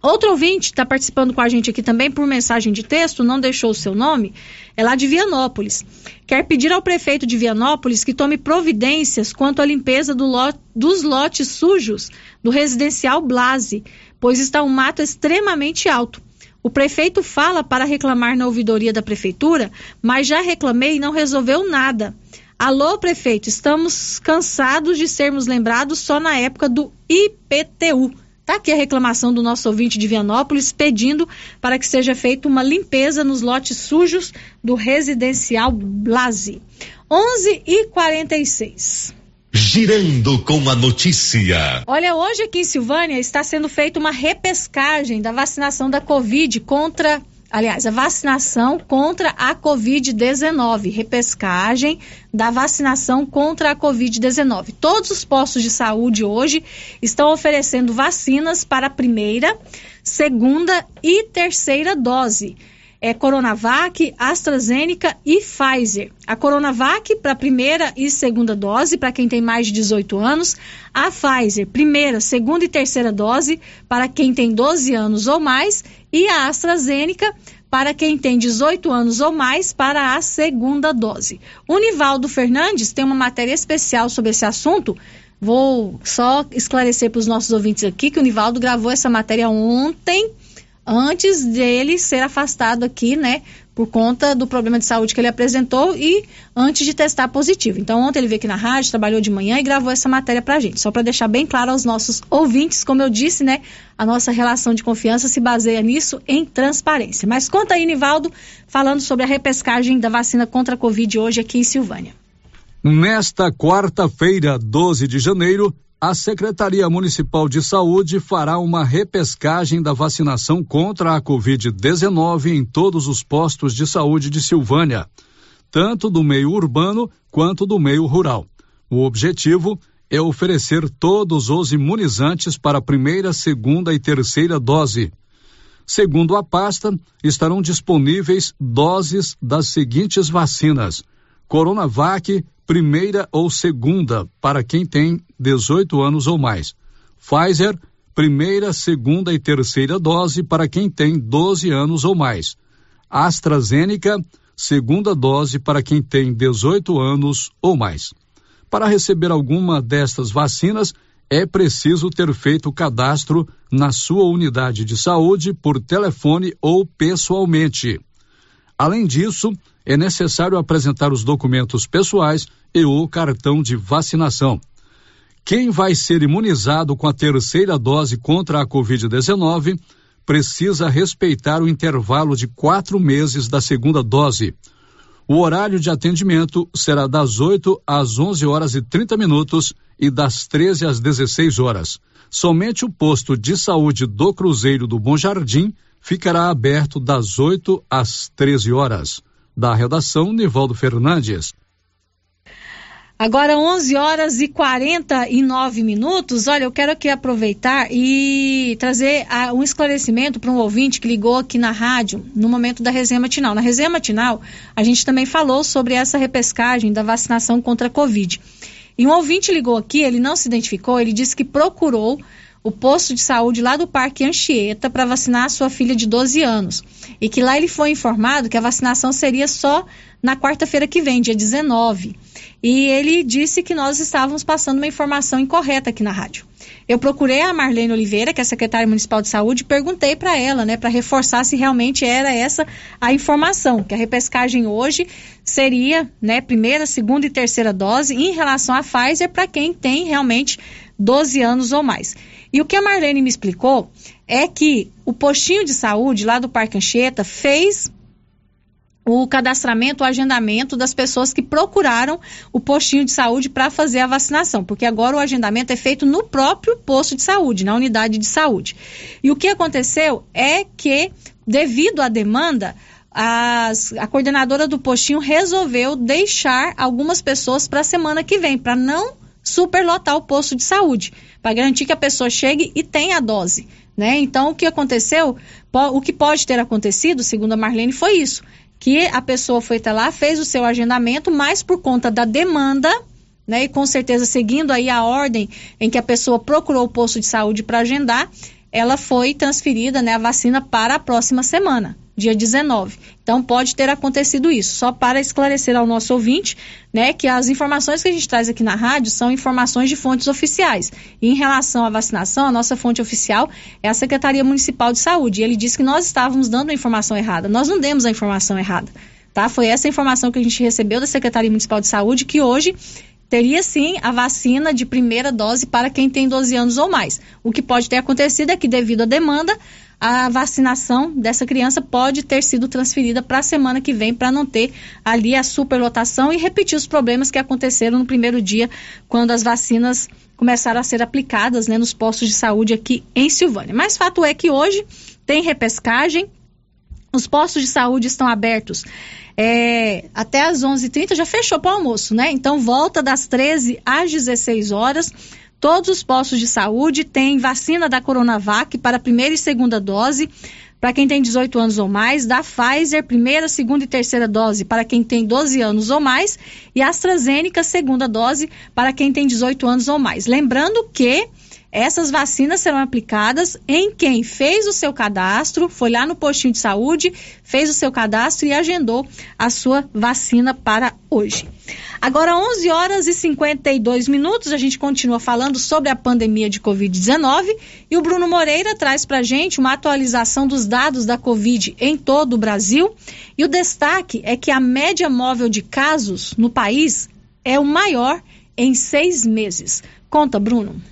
Outro ouvinte está participando com a gente aqui também por mensagem de texto, não deixou o seu nome, é lá de Vianópolis. Quer pedir ao prefeito de Vianópolis que tome providências quanto à limpeza do lot, dos lotes sujos do residencial Blase, pois está um mato extremamente alto. O prefeito fala para reclamar na ouvidoria da prefeitura, mas já reclamei e não resolveu nada. Alô, prefeito, estamos cansados de sermos lembrados só na época do IPTU. Está aqui a reclamação do nosso ouvinte de Vianópolis pedindo para que seja feita uma limpeza nos lotes sujos do residencial Blase. 11 e 46. Girando com a notícia. Olha, hoje aqui em Silvânia está sendo feita uma repescagem da vacinação da Covid contra aliás, a vacinação contra a Covid-19, repescagem da vacinação contra a Covid-19. Todos os postos de saúde hoje estão oferecendo vacinas para a primeira, segunda e terceira dose é Coronavac, AstraZeneca e Pfizer. A Coronavac para primeira e segunda dose para quem tem mais de 18 anos, a Pfizer, primeira, segunda e terceira dose para quem tem 12 anos ou mais e a AstraZeneca para quem tem 18 anos ou mais para a segunda dose. O Nivaldo Fernandes tem uma matéria especial sobre esse assunto. Vou só esclarecer para os nossos ouvintes aqui que o Nivaldo gravou essa matéria ontem antes dele ser afastado aqui, né, por conta do problema de saúde que ele apresentou e antes de testar positivo. Então, ontem ele veio aqui na rádio, trabalhou de manhã e gravou essa matéria pra gente. Só para deixar bem claro aos nossos ouvintes, como eu disse, né, a nossa relação de confiança se baseia nisso em transparência. Mas conta aí, Nivaldo, falando sobre a repescagem da vacina contra a Covid hoje aqui em Silvânia. Nesta quarta-feira, 12 de janeiro, a Secretaria Municipal de Saúde fará uma repescagem da vacinação contra a Covid-19 em todos os postos de saúde de Silvânia, tanto do meio urbano quanto do meio rural. O objetivo é oferecer todos os imunizantes para a primeira, segunda e terceira dose. Segundo a pasta, estarão disponíveis doses das seguintes vacinas: Coronavac, primeira ou segunda para quem tem 18 anos ou mais. Pfizer, primeira, segunda e terceira dose para quem tem 12 anos ou mais. AstraZeneca, segunda dose para quem tem 18 anos ou mais. Para receber alguma destas vacinas, é preciso ter feito o cadastro na sua unidade de saúde por telefone ou pessoalmente. Além disso, é necessário apresentar os documentos pessoais e o cartão de vacinação. Quem vai ser imunizado com a terceira dose contra a Covid-19 precisa respeitar o intervalo de quatro meses da segunda dose. O horário de atendimento será das 8 às 11 horas e 30 minutos e das 13 às 16 horas. Somente o posto de saúde do Cruzeiro do Bom Jardim ficará aberto das 8 às 13 horas. Da redação, Nivaldo Fernandes. Agora 11 horas e 49 minutos. Olha, eu quero aqui aproveitar e trazer uh, um esclarecimento para um ouvinte que ligou aqui na rádio no momento da resenha matinal. Na resenha matinal, a gente também falou sobre essa repescagem da vacinação contra a Covid. E um ouvinte ligou aqui, ele não se identificou, ele disse que procurou o posto de saúde lá do Parque Anchieta para vacinar a sua filha de 12 anos. E que lá ele foi informado que a vacinação seria só na quarta-feira que vem, dia 19. E ele disse que nós estávamos passando uma informação incorreta aqui na rádio. Eu procurei a Marlene Oliveira, que é secretária municipal de saúde, e perguntei para ela, né, para reforçar se realmente era essa a informação, que a repescagem hoje seria, né, primeira, segunda e terceira dose em relação à Pfizer para quem tem realmente 12 anos ou mais. E o que a Marlene me explicou é que o postinho de saúde lá do Parque Anchieta fez o cadastramento, o agendamento das pessoas que procuraram o postinho de saúde para fazer a vacinação, porque agora o agendamento é feito no próprio posto de saúde, na unidade de saúde. E o que aconteceu é que, devido à demanda, as, a coordenadora do postinho resolveu deixar algumas pessoas para a semana que vem, para não superlotar o posto de saúde, para garantir que a pessoa chegue e tenha a dose. Né? Então, o que aconteceu, o que pode ter acontecido, segundo a Marlene, foi isso que a pessoa foi até lá, fez o seu agendamento, mas por conta da demanda, né, e com certeza seguindo aí a ordem em que a pessoa procurou o posto de saúde para agendar, ela foi transferida, né, a vacina para a próxima semana dia 19. Então pode ter acontecido isso. Só para esclarecer ao nosso ouvinte, né, que as informações que a gente traz aqui na rádio são informações de fontes oficiais. E em relação à vacinação, a nossa fonte oficial é a Secretaria Municipal de Saúde. E ele disse que nós estávamos dando a informação errada. Nós não demos a informação errada. Tá? Foi essa informação que a gente recebeu da Secretaria Municipal de Saúde que hoje teria sim a vacina de primeira dose para quem tem 12 anos ou mais. O que pode ter acontecido é que, devido à demanda, a vacinação dessa criança pode ter sido transferida para a semana que vem para não ter ali a superlotação e repetir os problemas que aconteceram no primeiro dia quando as vacinas começaram a ser aplicadas né, nos postos de saúde aqui em Silvânia. Mas fato é que hoje tem repescagem, os postos de saúde estão abertos é, até às 11h30, já fechou para o almoço, né? Então volta das 13 às 16 horas Todos os postos de saúde têm vacina da Coronavac para primeira e segunda dose para quem tem 18 anos ou mais, da Pfizer, primeira, segunda e terceira dose para quem tem 12 anos ou mais, e AstraZeneca, segunda dose para quem tem 18 anos ou mais. Lembrando que essas vacinas serão aplicadas em quem fez o seu cadastro, foi lá no postinho de saúde, fez o seu cadastro e agendou a sua vacina para hoje. Agora, 11 horas e 52 minutos, a gente continua falando sobre a pandemia de Covid-19 e o Bruno Moreira traz para a gente uma atualização dos dados da Covid em todo o Brasil. E o destaque é que a média móvel de casos no país é o maior em seis meses. Conta, Bruno.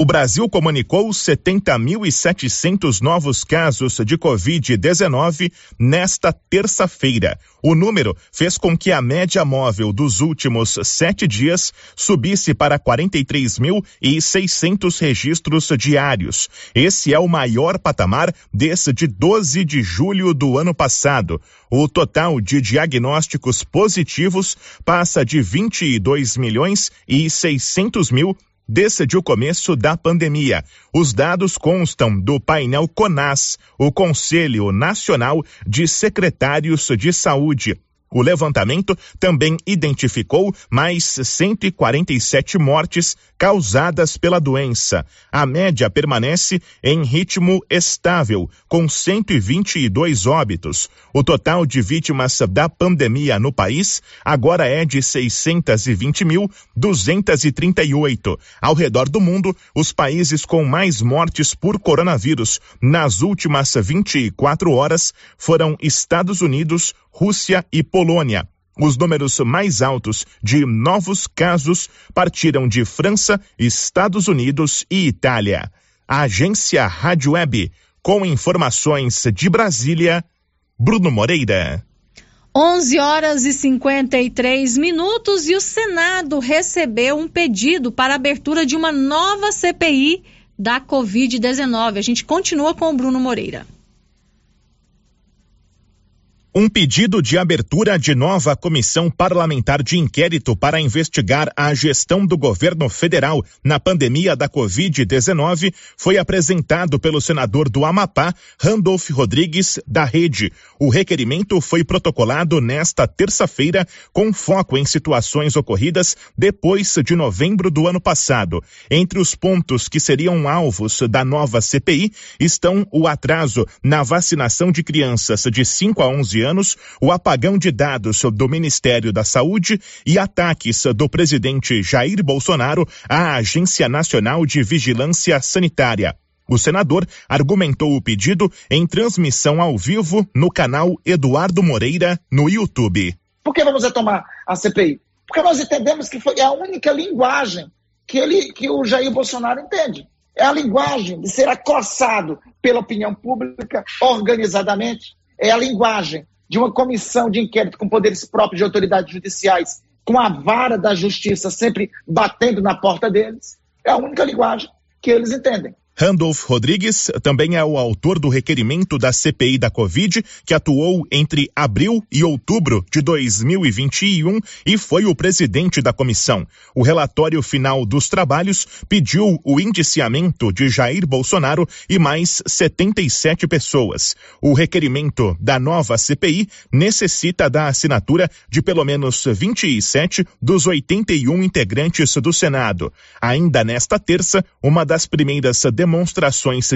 O Brasil comunicou 70.700 novos casos de Covid-19 nesta terça-feira. O número fez com que a média móvel dos últimos sete dias subisse para 43.600 registros diários. Esse é o maior patamar desde 12 de julho do ano passado. O total de diagnósticos positivos passa de 22 milhões e 600 mil desde o começo da pandemia. Os dados constam do painel CONAS, o Conselho Nacional de Secretários de Saúde. O levantamento também identificou mais 147 mortes causadas pela doença. A média permanece em ritmo estável, com 122 óbitos. O total de vítimas da pandemia no país agora é de 620.238. Ao redor do mundo, os países com mais mortes por coronavírus nas últimas 24 horas foram Estados Unidos, Rússia e Polônia. Os números mais altos de novos casos partiram de França, Estados Unidos e Itália. A agência Rádio Web, com informações de Brasília, Bruno Moreira. 11 horas e 53 minutos e o Senado recebeu um pedido para abertura de uma nova CPI da Covid-19. A gente continua com o Bruno Moreira. Um pedido de abertura de nova comissão parlamentar de inquérito para investigar a gestão do governo federal na pandemia da Covid-19 foi apresentado pelo senador do Amapá, Randolph Rodrigues, da Rede. O requerimento foi protocolado nesta terça-feira, com foco em situações ocorridas depois de novembro do ano passado. Entre os pontos que seriam alvos da nova CPI estão o atraso na vacinação de crianças de 5 a 11 anos, o apagão de dados do Ministério da Saúde e ataques do presidente Jair Bolsonaro à Agência Nacional de Vigilância Sanitária. O senador argumentou o pedido em transmissão ao vivo no canal Eduardo Moreira no YouTube. Por que vamos retomar a CPI? Porque nós entendemos que foi a única linguagem que, ele, que o Jair Bolsonaro entende. É a linguagem de ser acossado pela opinião pública organizadamente. É a linguagem de uma comissão de inquérito com poderes próprios de autoridades judiciais, com a vara da justiça sempre batendo na porta deles. É a única linguagem que eles entendem. Randolph Rodrigues também é o autor do requerimento da CPI da Covid, que atuou entre abril e outubro de 2021 e foi o presidente da comissão. O relatório final dos trabalhos pediu o indiciamento de Jair Bolsonaro e mais 77 pessoas. O requerimento da nova CPI necessita da assinatura de pelo menos 27 dos 81 integrantes do Senado. Ainda nesta terça, uma das primeiras demonstrações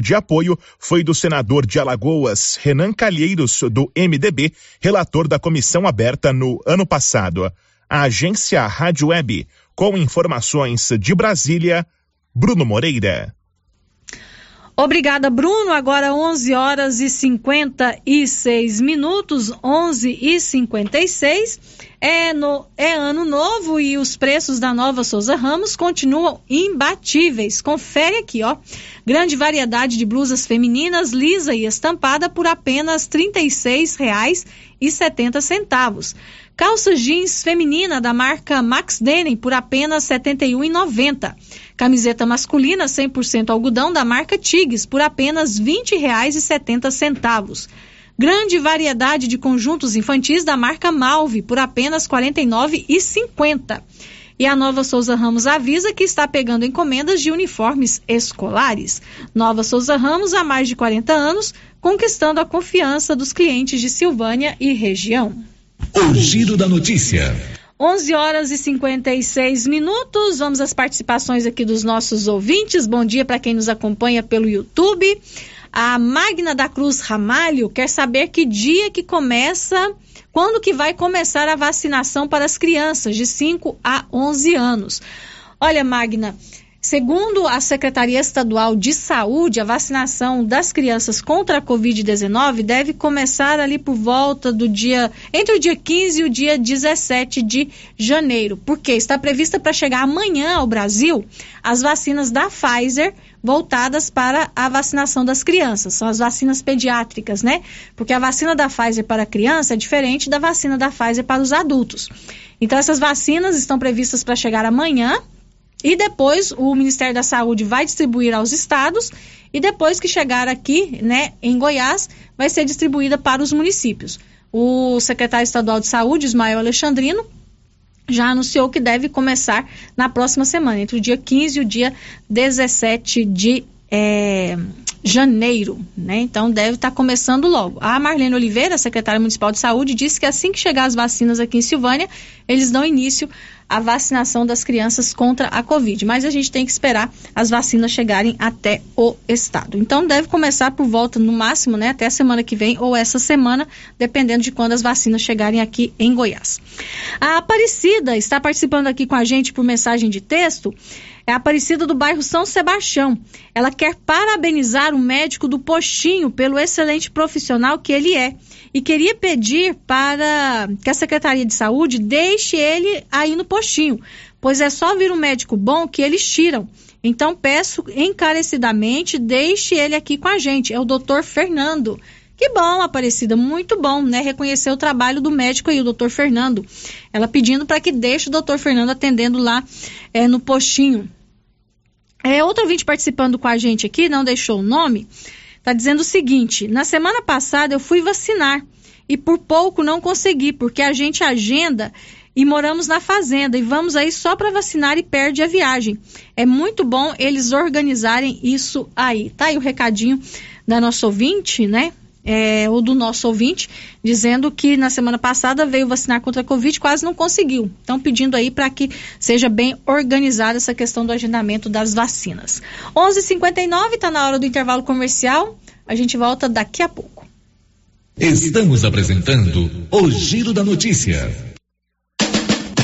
de apoio foi do senador de Alagoas, Renan Calheiros, do MDB, relator da comissão aberta no ano passado. A agência Rádio Web, com informações de Brasília, Bruno Moreira. Obrigada, Bruno. Agora 11 horas e 56 minutos, 11 e 56. É, no, é ano novo e os preços da nova Souza Ramos continuam imbatíveis. Confere aqui, ó. Grande variedade de blusas femininas, lisa e estampada por apenas R$ 36,70. Calça jeans feminina da marca Max Denim por apenas R$ 71,90. Camiseta masculina 100% algodão da marca Tigres por apenas R$ 20,70. Grande variedade de conjuntos infantis da marca Malve por apenas R$ 49,50. E a Nova Souza Ramos avisa que está pegando encomendas de uniformes escolares. Nova Souza Ramos, há mais de 40 anos, conquistando a confiança dos clientes de Silvânia e região. O Giro da Notícia. 11 horas e 56 minutos. Vamos às participações aqui dos nossos ouvintes. Bom dia para quem nos acompanha pelo YouTube. A Magna da Cruz Ramalho quer saber que dia que começa, quando que vai começar a vacinação para as crianças de 5 a 11 anos. Olha, Magna, Segundo a Secretaria Estadual de Saúde, a vacinação das crianças contra a Covid-19 deve começar ali por volta do dia, entre o dia 15 e o dia 17 de janeiro, porque está prevista para chegar amanhã ao Brasil as vacinas da Pfizer voltadas para a vacinação das crianças, são as vacinas pediátricas, né? Porque a vacina da Pfizer para criança é diferente da vacina da Pfizer para os adultos. Então essas vacinas estão previstas para chegar amanhã e depois o Ministério da Saúde vai distribuir aos estados e depois que chegar aqui, né, em Goiás, vai ser distribuída para os municípios. O secretário estadual de Saúde, Ismael Alexandrino, já anunciou que deve começar na próxima semana, entre o dia 15 e o dia 17 de é, janeiro, né? Então deve estar tá começando logo. A Marlene Oliveira, secretária municipal de saúde, disse que assim que chegar as vacinas aqui em Silvânia, eles dão início à vacinação das crianças contra a Covid. Mas a gente tem que esperar as vacinas chegarem até o estado. Então deve começar por volta, no máximo, né, até a semana que vem ou essa semana, dependendo de quando as vacinas chegarem aqui em Goiás. A Aparecida está participando aqui com a gente por mensagem de texto é Aparecida do bairro São Sebastião. Ela quer parabenizar o médico do postinho pelo excelente profissional que ele é e queria pedir para que a Secretaria de Saúde deixe ele aí no postinho, pois é só vir um médico bom que eles tiram. Então peço encarecidamente, deixe ele aqui com a gente. É o doutor Fernando. Que bom, Aparecida, muito bom, né? Reconhecer o trabalho do médico aí, o doutor Fernando. Ela pedindo para que deixe o doutor Fernando atendendo lá é, no postinho. É, outro ouvinte participando com a gente aqui, não deixou o nome, está dizendo o seguinte: na semana passada eu fui vacinar e por pouco não consegui, porque a gente agenda e moramos na fazenda e vamos aí só para vacinar e perde a viagem. É muito bom eles organizarem isso aí. Tá aí o recadinho da nossa ouvinte, né? É, do nosso ouvinte, dizendo que na semana passada veio vacinar contra a Covid, quase não conseguiu. Então, pedindo aí para que seja bem organizada essa questão do agendamento das vacinas. 11:59 h 59 está na hora do intervalo comercial. A gente volta daqui a pouco. Estamos apresentando o Giro da Notícia.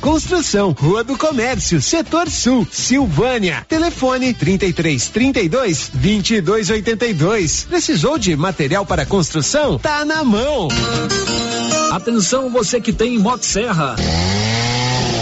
construção, Rua do Comércio, Setor Sul, Silvânia. Telefone 33 32 22 82. Precisou de material para construção? Tá na mão. Atenção você que tem Motosserra.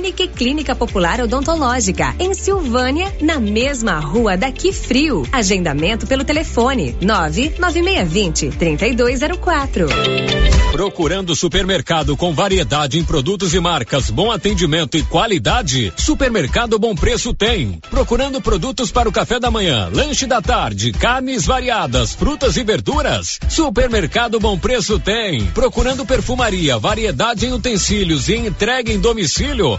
Unique Clínica Popular Odontológica, em Silvânia, na mesma rua daqui frio. Agendamento pelo telefone 99620 3204. Procurando supermercado com variedade em produtos e marcas, bom atendimento e qualidade? Supermercado Bom Preço tem. Procurando produtos para o café da manhã, lanche da tarde, carnes variadas, frutas e verduras? Supermercado Bom Preço tem. Procurando perfumaria, variedade em utensílios e entrega em domicílio?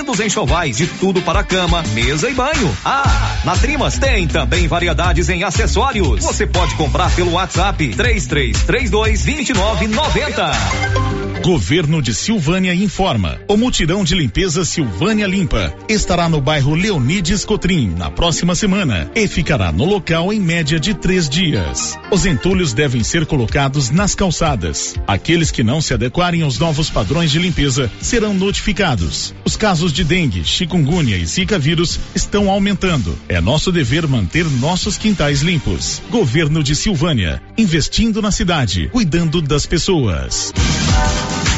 lindos enxovais de tudo para cama, mesa e banho. Ah, na Trimas tem também variedades em acessórios. Você pode comprar pelo WhatsApp 3332 2990. Governo de Silvânia informa. O mutirão de limpeza Silvânia Limpa estará no bairro Leonides Cotrim na próxima semana e ficará no local em média de três dias. Os entulhos devem ser colocados nas calçadas. Aqueles que não se adequarem aos novos padrões de limpeza serão notificados. Os casos de dengue, chikungunya e zika vírus estão aumentando. É nosso dever manter nossos quintais limpos. Governo de Silvânia, investindo na cidade, cuidando das pessoas.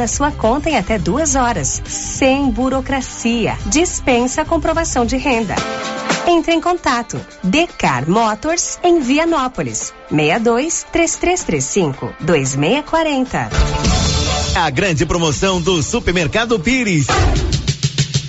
na sua conta em até duas horas, sem burocracia. Dispensa a comprovação de renda. Entre em contato. Decar Motors em Vianópolis. 62 3335 2640. A grande promoção do Supermercado Pires.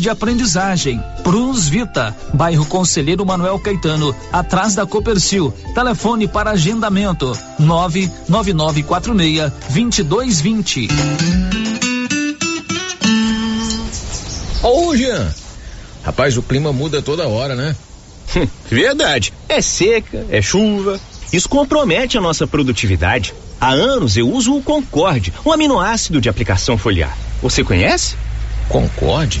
de aprendizagem. Prunus Vita, bairro Conselheiro Manuel Caetano, atrás da Copercil. Telefone para agendamento: 99946 2220. Ô, Jean. Rapaz, o clima muda toda hora, né? Verdade. É seca, é chuva. Isso compromete a nossa produtividade. Há anos eu uso o Concorde, um aminoácido de aplicação foliar. Você conhece? Concorde?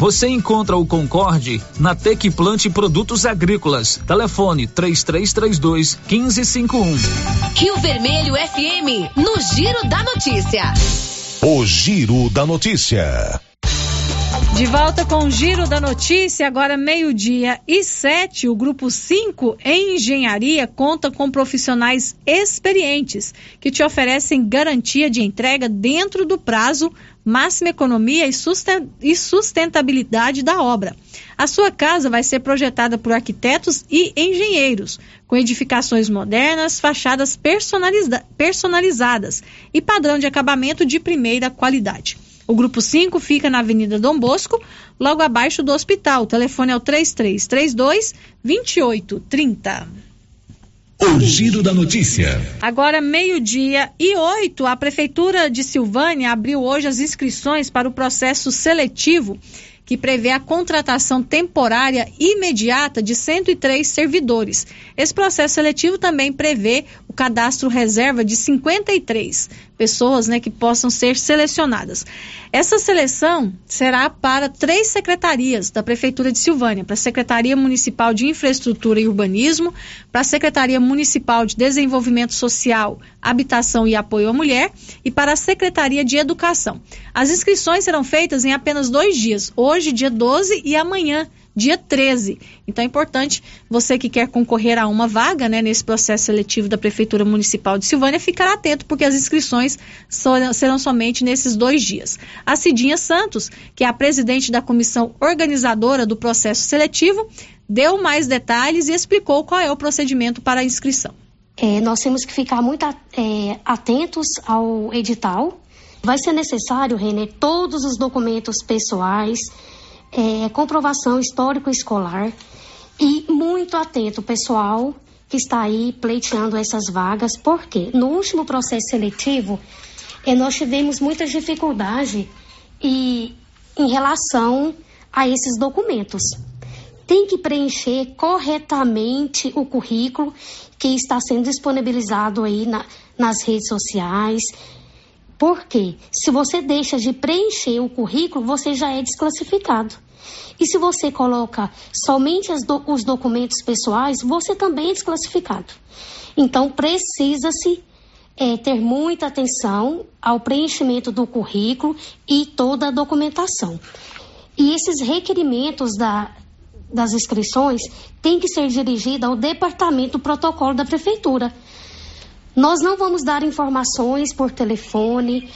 Você encontra o Concorde na Tec Plante Produtos Agrícolas. Telefone 3332 1551. Rio Vermelho FM, no Giro da Notícia. O Giro da Notícia. De volta com o Giro da Notícia, agora meio-dia e sete. O grupo 5 em engenharia conta com profissionais experientes que te oferecem garantia de entrega dentro do prazo, máxima economia e sustentabilidade da obra. A sua casa vai ser projetada por arquitetos e engenheiros, com edificações modernas, fachadas personaliza personalizadas e padrão de acabamento de primeira qualidade. O grupo 5 fica na Avenida Dom Bosco, logo abaixo do hospital. O telefone é o 3332 2830. O Giro da Notícia. Agora, meio-dia e oito, a Prefeitura de Silvânia abriu hoje as inscrições para o processo seletivo que prevê a contratação temporária imediata de 103 servidores. Esse processo seletivo também prevê o cadastro reserva de 53 pessoas né, que possam ser selecionadas. Essa seleção será para três secretarias da Prefeitura de Silvânia: para a Secretaria Municipal de Infraestrutura e Urbanismo, para a Secretaria Municipal de Desenvolvimento Social, Habitação e Apoio à Mulher e para a Secretaria de Educação. As inscrições serão feitas em apenas dois dias, hoje, dia 12, e amanhã, dia 13. Então é importante você que quer concorrer a uma vaga né, nesse processo seletivo da Prefeitura Municipal de Silvânia ficar atento, porque as inscrições serão somente nesses dois dias. A Cidinha Santos, que é a presidente da comissão organizadora do processo seletivo, deu mais detalhes e explicou qual é o procedimento para a inscrição. É, nós temos que ficar muito é, atentos ao edital. Vai ser necessário, Renner, todos os documentos pessoais, é, comprovação histórico-escolar e muito atento, pessoal que está aí pleiteando essas vagas, porque no último processo seletivo é, nós tivemos muita dificuldade e, em relação a esses documentos. Tem que preencher corretamente o currículo que está sendo disponibilizado aí na, nas redes sociais. Porque se você deixa de preencher o currículo, você já é desclassificado. E se você coloca somente do, os documentos pessoais, você também é desclassificado. Então, precisa-se é, ter muita atenção ao preenchimento do currículo e toda a documentação. E esses requerimentos da, das inscrições têm que ser dirigidos ao departamento do protocolo da prefeitura. Nós não vamos dar informações por telefone,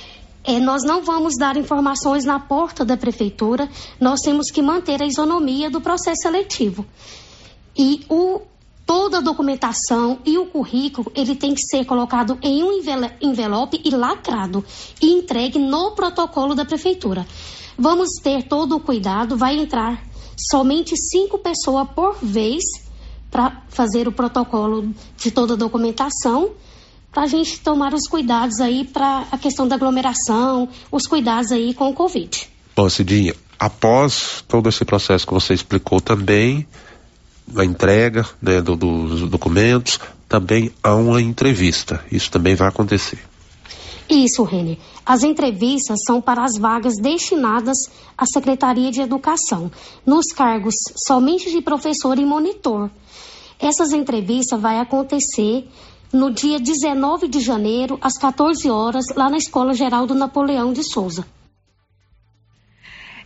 é, nós não vamos dar informações na porta da prefeitura, nós temos que manter a isonomia do processo seletivo. E o, toda a documentação e o currículo, ele tem que ser colocado em um envelope e lacrado e entregue no protocolo da prefeitura. Vamos ter todo o cuidado, vai entrar somente cinco pessoas por vez para fazer o protocolo de toda a documentação para a gente tomar os cuidados aí para a questão da aglomeração, os cuidados aí com o Covid. Bom, Cidinha, após todo esse processo que você explicou também, a entrega né, do, dos documentos, também há uma entrevista. Isso também vai acontecer. Isso, Renner. As entrevistas são para as vagas destinadas à Secretaria de Educação, nos cargos somente de professor e monitor. Essas entrevistas vai acontecer no dia 19 de janeiro, às 14 horas, lá na Escola Geral do Napoleão de Souza.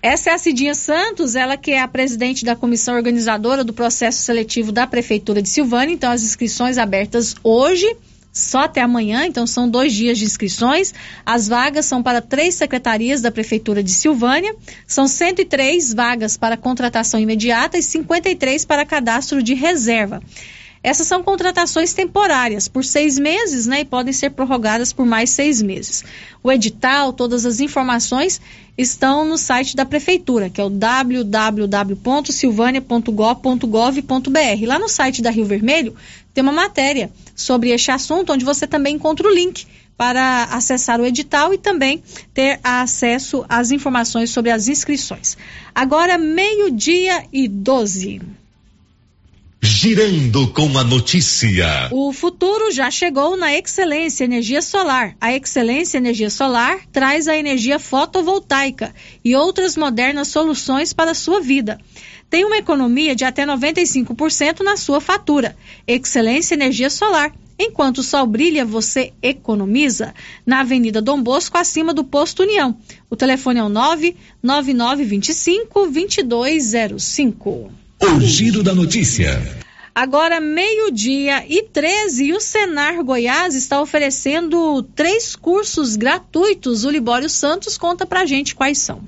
Essa é a Cidinha Santos, ela que é a presidente da comissão organizadora do processo seletivo da Prefeitura de Silvânia. Então, as inscrições abertas hoje, só até amanhã, então são dois dias de inscrições. As vagas são para três secretarias da Prefeitura de Silvânia. São 103 vagas para contratação imediata e 53 para cadastro de reserva. Essas são contratações temporárias, por seis meses, né? E podem ser prorrogadas por mais seis meses. O edital, todas as informações estão no site da Prefeitura, que é o www.silvania.gov.br. Lá no site da Rio Vermelho tem uma matéria sobre este assunto, onde você também encontra o link para acessar o edital e também ter acesso às informações sobre as inscrições. Agora, meio-dia e doze. Girando com a notícia. O futuro já chegou na Excelência Energia Solar. A Excelência Energia Solar traz a energia fotovoltaica e outras modernas soluções para a sua vida. Tem uma economia de até 95% na sua fatura. Excelência Energia Solar. Enquanto o sol brilha, você economiza. Na Avenida Dom Bosco, acima do Posto União. O telefone é o 99925 2205. O Giro da Notícia. Agora, meio-dia e 13, e o Senar Goiás está oferecendo três cursos gratuitos. O Libório Santos conta pra gente quais são.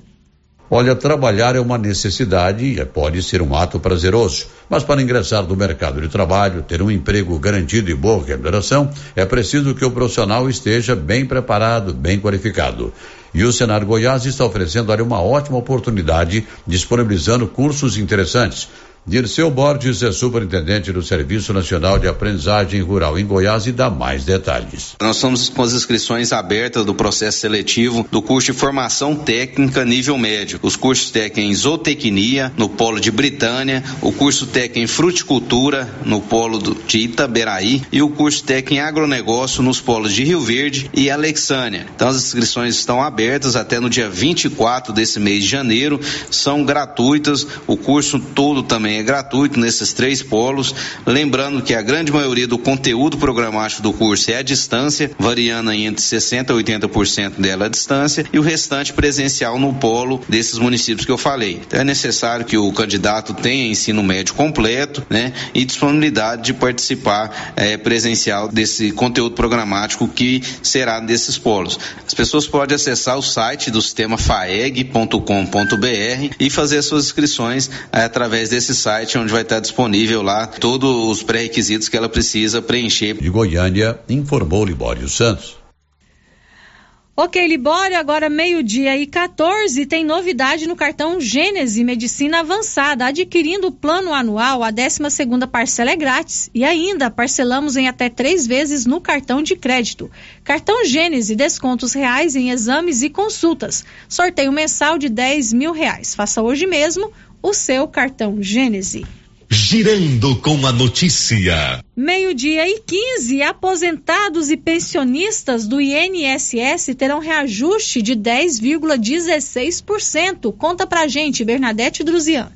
Olha, trabalhar é uma necessidade e pode ser um ato prazeroso. Mas para ingressar no mercado de trabalho, ter um emprego garantido e boa remuneração, é preciso que o profissional esteja bem preparado, bem qualificado. E o Senar Goiás está oferecendo ali uma ótima oportunidade, disponibilizando cursos interessantes Dirceu Borges é superintendente do Serviço Nacional de Aprendizagem Rural em Goiás e dá mais detalhes. Nós estamos com as inscrições abertas do processo seletivo do curso de formação técnica nível médio. Os cursos técnicos em zootecnia, no polo de Britânia, o curso técnico em fruticultura, no polo de Itaberaí, e o curso técnico em agronegócio nos polos de Rio Verde e Alexânia. Então as inscrições estão abertas até no dia 24 desse mês de janeiro, são gratuitas, o curso todo também também é gratuito nesses três polos. Lembrando que a grande maioria do conteúdo programático do curso é à distância, variando entre 60% a 80% dela à distância, e o restante presencial no polo desses municípios que eu falei. Então é necessário que o candidato tenha ensino médio completo né, e disponibilidade de participar é, presencial desse conteúdo programático que será desses polos. As pessoas podem acessar o site do sistema faeg.com.br e fazer suas inscrições é, através desse site onde vai estar disponível lá todos os pré-requisitos que ela precisa preencher. De Goiânia, informou Libório Santos. Ok, Libório, agora meio-dia e 14, tem novidade no cartão Gênese Medicina Avançada. Adquirindo o plano anual, a 12 parcela é grátis e ainda parcelamos em até três vezes no cartão de crédito. Cartão Gênese, descontos reais em exames e consultas. Sorteio mensal de 10 mil reais. Faça hoje mesmo o seu cartão Gênese. Girando com a notícia. Meio-dia e 15, aposentados e pensionistas do INSS terão reajuste de 10,16%. Conta pra gente, Bernadette Druzian.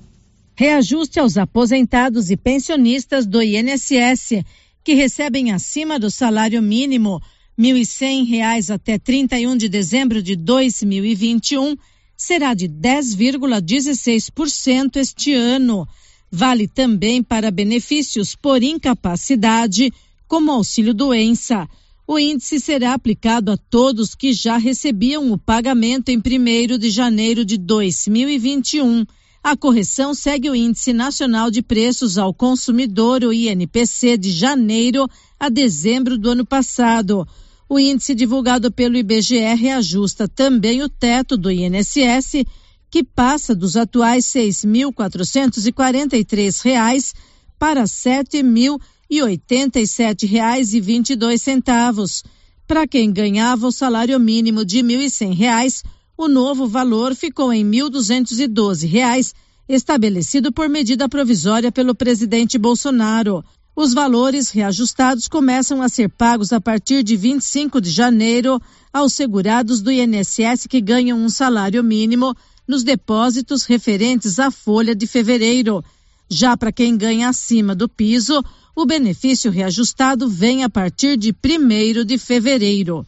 Reajuste aos aposentados e pensionistas do INSS que recebem acima do salário mínimo R$ 1.100 até 31 de dezembro de 2021 será de 10,16% este ano. Vale também para benefícios por incapacidade, como auxílio-doença. O índice será aplicado a todos que já recebiam o pagamento em 1 de janeiro de 2021. A correção segue o Índice Nacional de Preços ao Consumidor, o INPC, de janeiro a dezembro do ano passado. O índice divulgado pelo IBGE reajusta também o teto do INSS, que passa dos atuais R$ 6.443 para R$ 7.087,22. Para quem ganhava o salário mínimo de R$ 1.100, o novo valor ficou em R$ 1.212, estabelecido por medida provisória pelo presidente Bolsonaro. Os valores reajustados começam a ser pagos a partir de 25 de janeiro aos segurados do INSS que ganham um salário mínimo nos depósitos referentes à folha de fevereiro. Já para quem ganha acima do piso, o benefício reajustado vem a partir de 1 de fevereiro.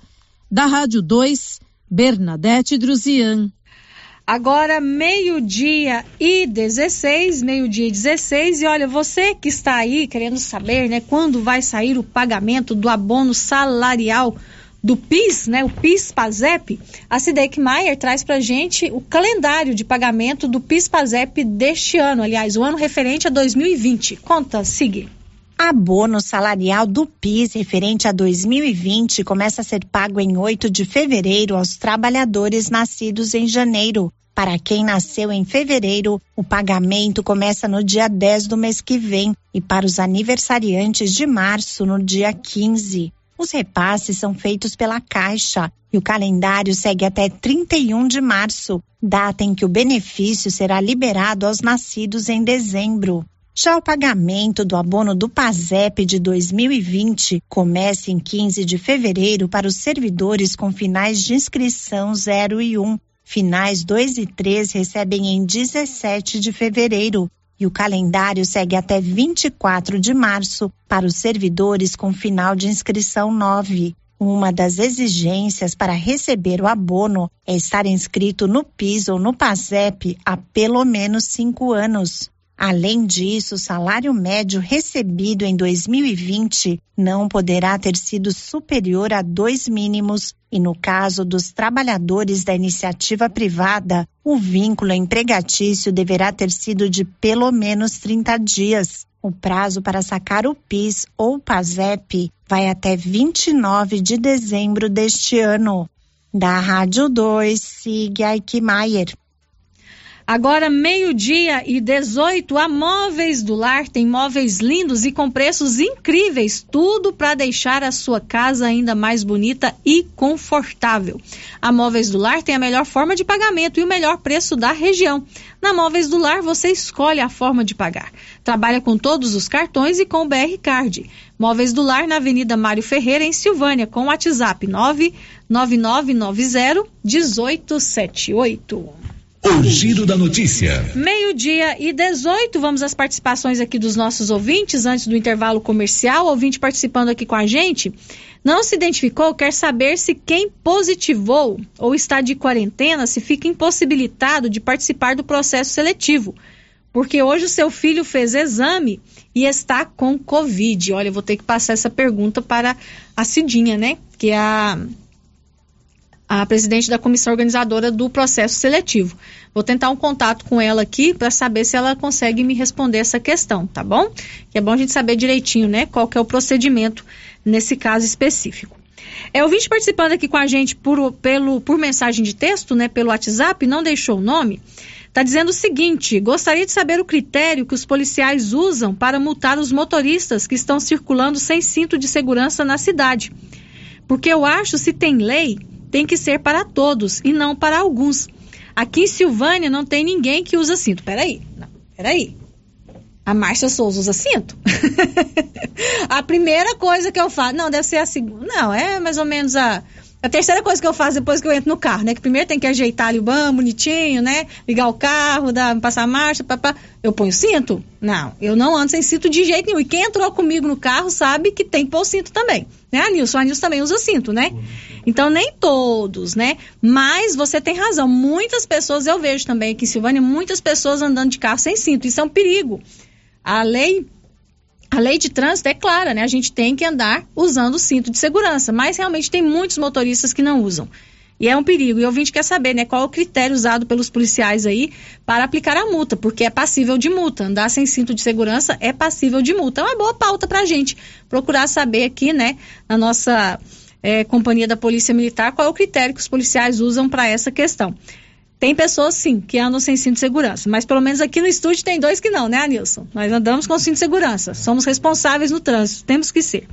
Da Rádio 2, Bernadette Druzian. Agora, meio-dia e 16, meio-dia e 16, e olha, você que está aí querendo saber, né, quando vai sair o pagamento do abono salarial do PIS, né, o PIS-PASEP, a Sidek Maier traz para gente o calendário de pagamento do PIS-PASEP deste ano, aliás, o ano referente a 2020. Conta, Sig. Abono salarial do PIS referente a 2020 começa a ser pago em 8 de fevereiro aos trabalhadores nascidos em janeiro. Para quem nasceu em fevereiro, o pagamento começa no dia 10 do mês que vem e para os aniversariantes de março, no dia 15. Os repasses são feitos pela Caixa e o calendário segue até 31 de março, data em que o benefício será liberado aos nascidos em dezembro. Já o pagamento do abono do PASEP de 2020 começa em 15 de fevereiro para os servidores com finais de inscrição 0 e 1 Finais 2 e 3 recebem em 17 de fevereiro e o calendário segue até 24 de março para os servidores com final de inscrição 9. Uma das exigências para receber o abono é estar inscrito no PIS ou no PASEP há pelo menos cinco anos. Além disso, o salário médio recebido em 2020 não poderá ter sido superior a dois mínimos e, no caso dos trabalhadores da iniciativa privada, o vínculo empregatício deverá ter sido de pelo menos 30 dias. O prazo para sacar o PIS ou PASEP vai até 29 de dezembro deste ano. Da Rádio 2, siga Aikmaier. Agora, meio-dia e 18, a Móveis do Lar tem móveis lindos e com preços incríveis, tudo para deixar a sua casa ainda mais bonita e confortável. A Móveis do Lar tem a melhor forma de pagamento e o melhor preço da região. Na Móveis do Lar, você escolhe a forma de pagar. Trabalha com todos os cartões e com o BR Card. Móveis do Lar na Avenida Mário Ferreira, em Silvânia, com o WhatsApp 99990 1878. O Giro da Notícia. Meio-dia e 18, vamos às participações aqui dos nossos ouvintes antes do intervalo comercial. Ouvinte participando aqui com a gente. Não se identificou, quer saber se quem positivou ou está de quarentena se fica impossibilitado de participar do processo seletivo. Porque hoje o seu filho fez exame e está com Covid. Olha, eu vou ter que passar essa pergunta para a Cidinha, né? Que é a a presidente da comissão organizadora do processo seletivo. Vou tentar um contato com ela aqui para saber se ela consegue me responder essa questão, tá bom? Que é bom a gente saber direitinho, né, qual que é o procedimento nesse caso específico. É, ouvinte participando aqui com a gente por, pelo, por mensagem de texto, né, pelo WhatsApp, não deixou o nome, está dizendo o seguinte: gostaria de saber o critério que os policiais usam para multar os motoristas que estão circulando sem cinto de segurança na cidade. Porque eu acho, se tem lei, tem que ser para todos e não para alguns. Aqui em Silvânia não tem ninguém que usa cinto. Peraí, não, peraí. A Márcia Souza usa cinto? a primeira coisa que eu faço. Não, deve ser a segunda. Não, é mais ou menos a a terceira coisa que eu faço depois que eu entro no carro, né? Que primeiro tem que ajeitar ali o banco bonitinho, né? Ligar o carro, dar, passar a marcha, papá. Eu ponho cinto? Não, eu não ando sem cinto de jeito nenhum. E quem entrou comigo no carro sabe que tem que pôr cinto também. Né, Anilson? A Nilson também usa cinto, né? Então, nem todos, né? Mas você tem razão. Muitas pessoas, eu vejo também aqui em Silvânia, muitas pessoas andando de carro sem cinto. Isso é um perigo. A lei a lei de trânsito é clara, né? A gente tem que andar usando o cinto de segurança, mas realmente tem muitos motoristas que não usam. E é um perigo. E o ouvinte quer saber, né, qual o critério usado pelos policiais aí para aplicar a multa, porque é passível de multa. Andar sem cinto de segurança é passível de multa. É uma boa pauta para a gente procurar saber aqui, né, na nossa é, companhia da Polícia Militar, qual é o critério que os policiais usam para essa questão. Tem pessoas, sim, que andam sem cinto de segurança, mas pelo menos aqui no estúdio tem dois que não, né, Anilson? Nós andamos com cinto de segurança, somos responsáveis no trânsito, temos que ser.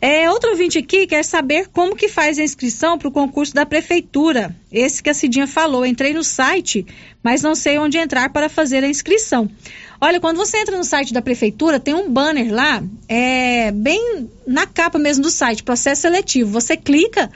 É, outro ouvinte aqui quer saber como que faz a inscrição para o concurso da prefeitura. Esse que a Cidinha falou, entrei no site, mas não sei onde entrar para fazer a inscrição. Olha, quando você entra no site da prefeitura, tem um banner lá, é, bem na capa mesmo do site, processo seletivo. Você clica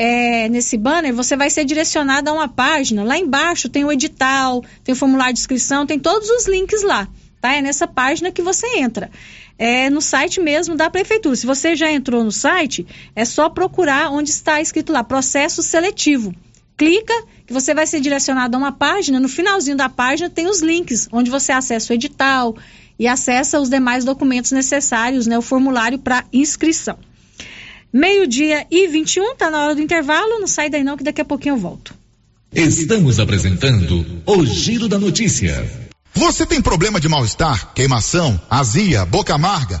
é, nesse banner, você vai ser direcionado a uma página. Lá embaixo tem o edital, tem o formulário de inscrição, tem todos os links lá. Tá? É nessa página que você entra. É no site mesmo da prefeitura. Se você já entrou no site, é só procurar onde está escrito lá, processo seletivo. Clica que você vai ser direcionado a uma página. No finalzinho da página tem os links, onde você acessa o edital e acessa os demais documentos necessários, né, o formulário para inscrição. Meio-dia e 21, tá na hora do intervalo. Não sai daí não, que daqui a pouquinho eu volto. Estamos apresentando o Giro da Notícia. Você tem problema de mal-estar, queimação, azia, boca amarga,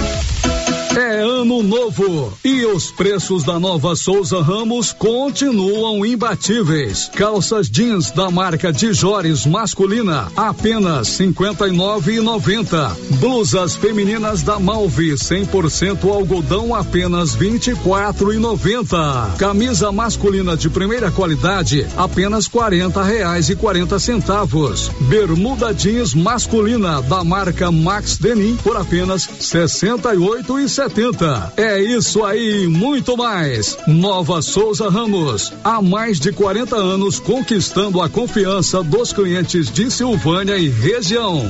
É ano novo e os preços da nova Souza Ramos continuam imbatíveis. Calças jeans da marca Dijores masculina apenas cinquenta e nove e noventa. Blusas femininas da Malve 100% algodão apenas vinte e quatro e noventa. Camisa masculina de primeira qualidade apenas quarenta reais e quarenta centavos. Bermuda jeans masculina da marca Max Denim por apenas sessenta e oito e setenta. É isso aí, muito mais. Nova Souza Ramos, há mais de 40 anos conquistando a confiança dos clientes de Silvânia e região.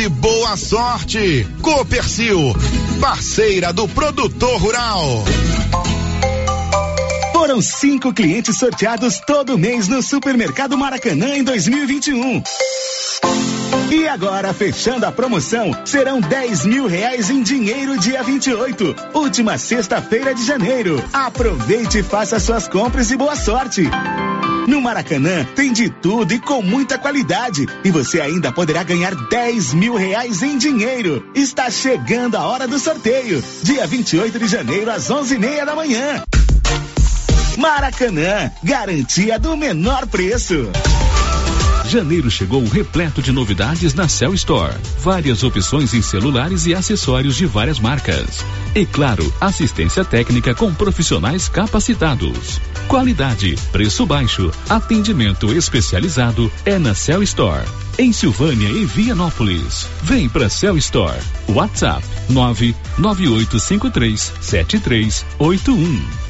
e boa sorte. Copercil, parceira do produtor rural. Foram cinco clientes sorteados todo mês no Supermercado Maracanã em 2021. E agora, fechando a promoção, serão 10 mil reais em dinheiro dia 28, última sexta-feira de janeiro. Aproveite e faça suas compras e boa sorte. No Maracanã tem de tudo e com muita qualidade. E você ainda poderá ganhar 10 mil reais em dinheiro. Está chegando a hora do sorteio. Dia 28 de janeiro, às 11 e meia da manhã. Maracanã, garantia do menor preço. Janeiro chegou repleto de novidades na Cell Store. Várias opções em celulares e acessórios de várias marcas. E claro, assistência técnica com profissionais capacitados. Qualidade, preço baixo, atendimento especializado é na Cell Store. Em Silvânia e Vianópolis. Vem pra Cell Store. WhatsApp 99853 7381.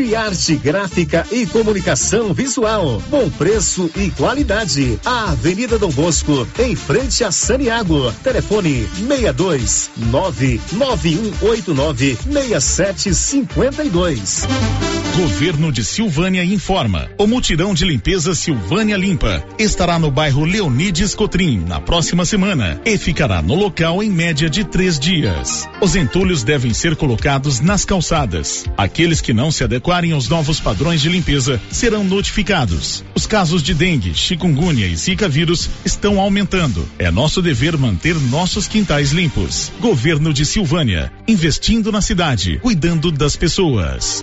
Criarte Gráfica e Comunicação Visual. Bom preço e qualidade. A Avenida Dom Bosco, em frente a Saniago. Telefone 62 99189 6752. Governo de Silvânia informa. O mutirão de limpeza Silvânia Limpa estará no bairro Leonides Cotrim na próxima semana e ficará no local em média de três dias. Os entulhos devem ser colocados nas calçadas. Aqueles que não se adequarem aos novos padrões de limpeza serão notificados. Os casos de dengue, chikungunya e zika vírus estão aumentando. É nosso dever manter nossos quintais limpos. Governo de Silvânia, investindo na cidade, cuidando das pessoas.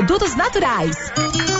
produtos naturais.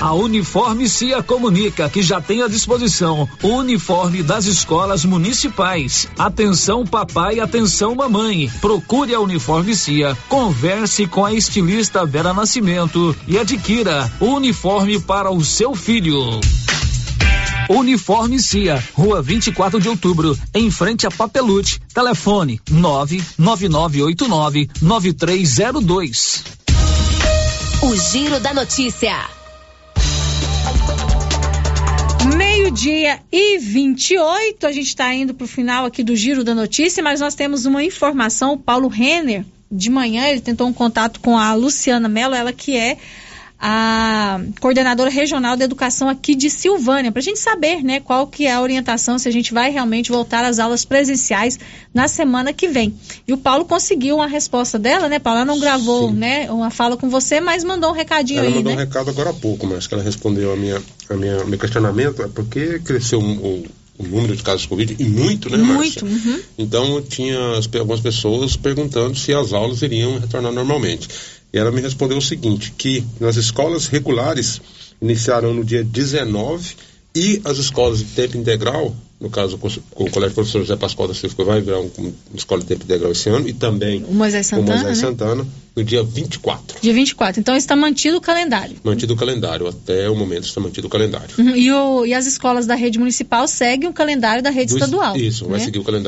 A Uniforme Cia comunica que já tem à disposição o uniforme das escolas municipais. Atenção papai, atenção mamãe. Procure a Uniforme Cia, converse com a estilista Vera Nascimento e adquira o uniforme para o seu filho. Uniforme Cia, Rua 24 de Outubro, em frente a Papelute. Telefone 99989 9302. O Giro da Notícia. Meio-dia e 28, a gente está indo para o final aqui do Giro da Notícia, mas nós temos uma informação. O Paulo Renner, de manhã, ele tentou um contato com a Luciana Mello, ela que é a coordenadora regional da educação aqui de Silvânia, para a gente saber, né, qual que é a orientação, se a gente vai realmente voltar às aulas presenciais na semana que vem. E o Paulo conseguiu uma resposta dela, né, Paulo? Ela não gravou, Sim. né, uma fala com você, mas mandou um recadinho ela aí, mandou né? um recado agora há pouco, mas que ela respondeu a minha, a minha, meu questionamento, é porque cresceu o, o número de casos de Covid, e muito, né, Muito. Márcia? Uhum. Então, tinha as, algumas pessoas perguntando se as aulas iriam retornar normalmente. E ela me respondeu o seguinte, que nas escolas regulares iniciarão no dia 19 e as escolas de tempo integral, no caso o Colégio Professor José Pascoal da Silva, vai virar um, uma escola de tempo integral esse ano, e também O Moisés o Santana, Moisés né? Santana, no dia 24. Dia 24. Então está mantido o calendário. Mantido o calendário, até o momento está mantido o calendário. Uhum. E, o, e as escolas da rede municipal seguem o calendário da rede Do- estadual. Isso, vai né? seguir o calendário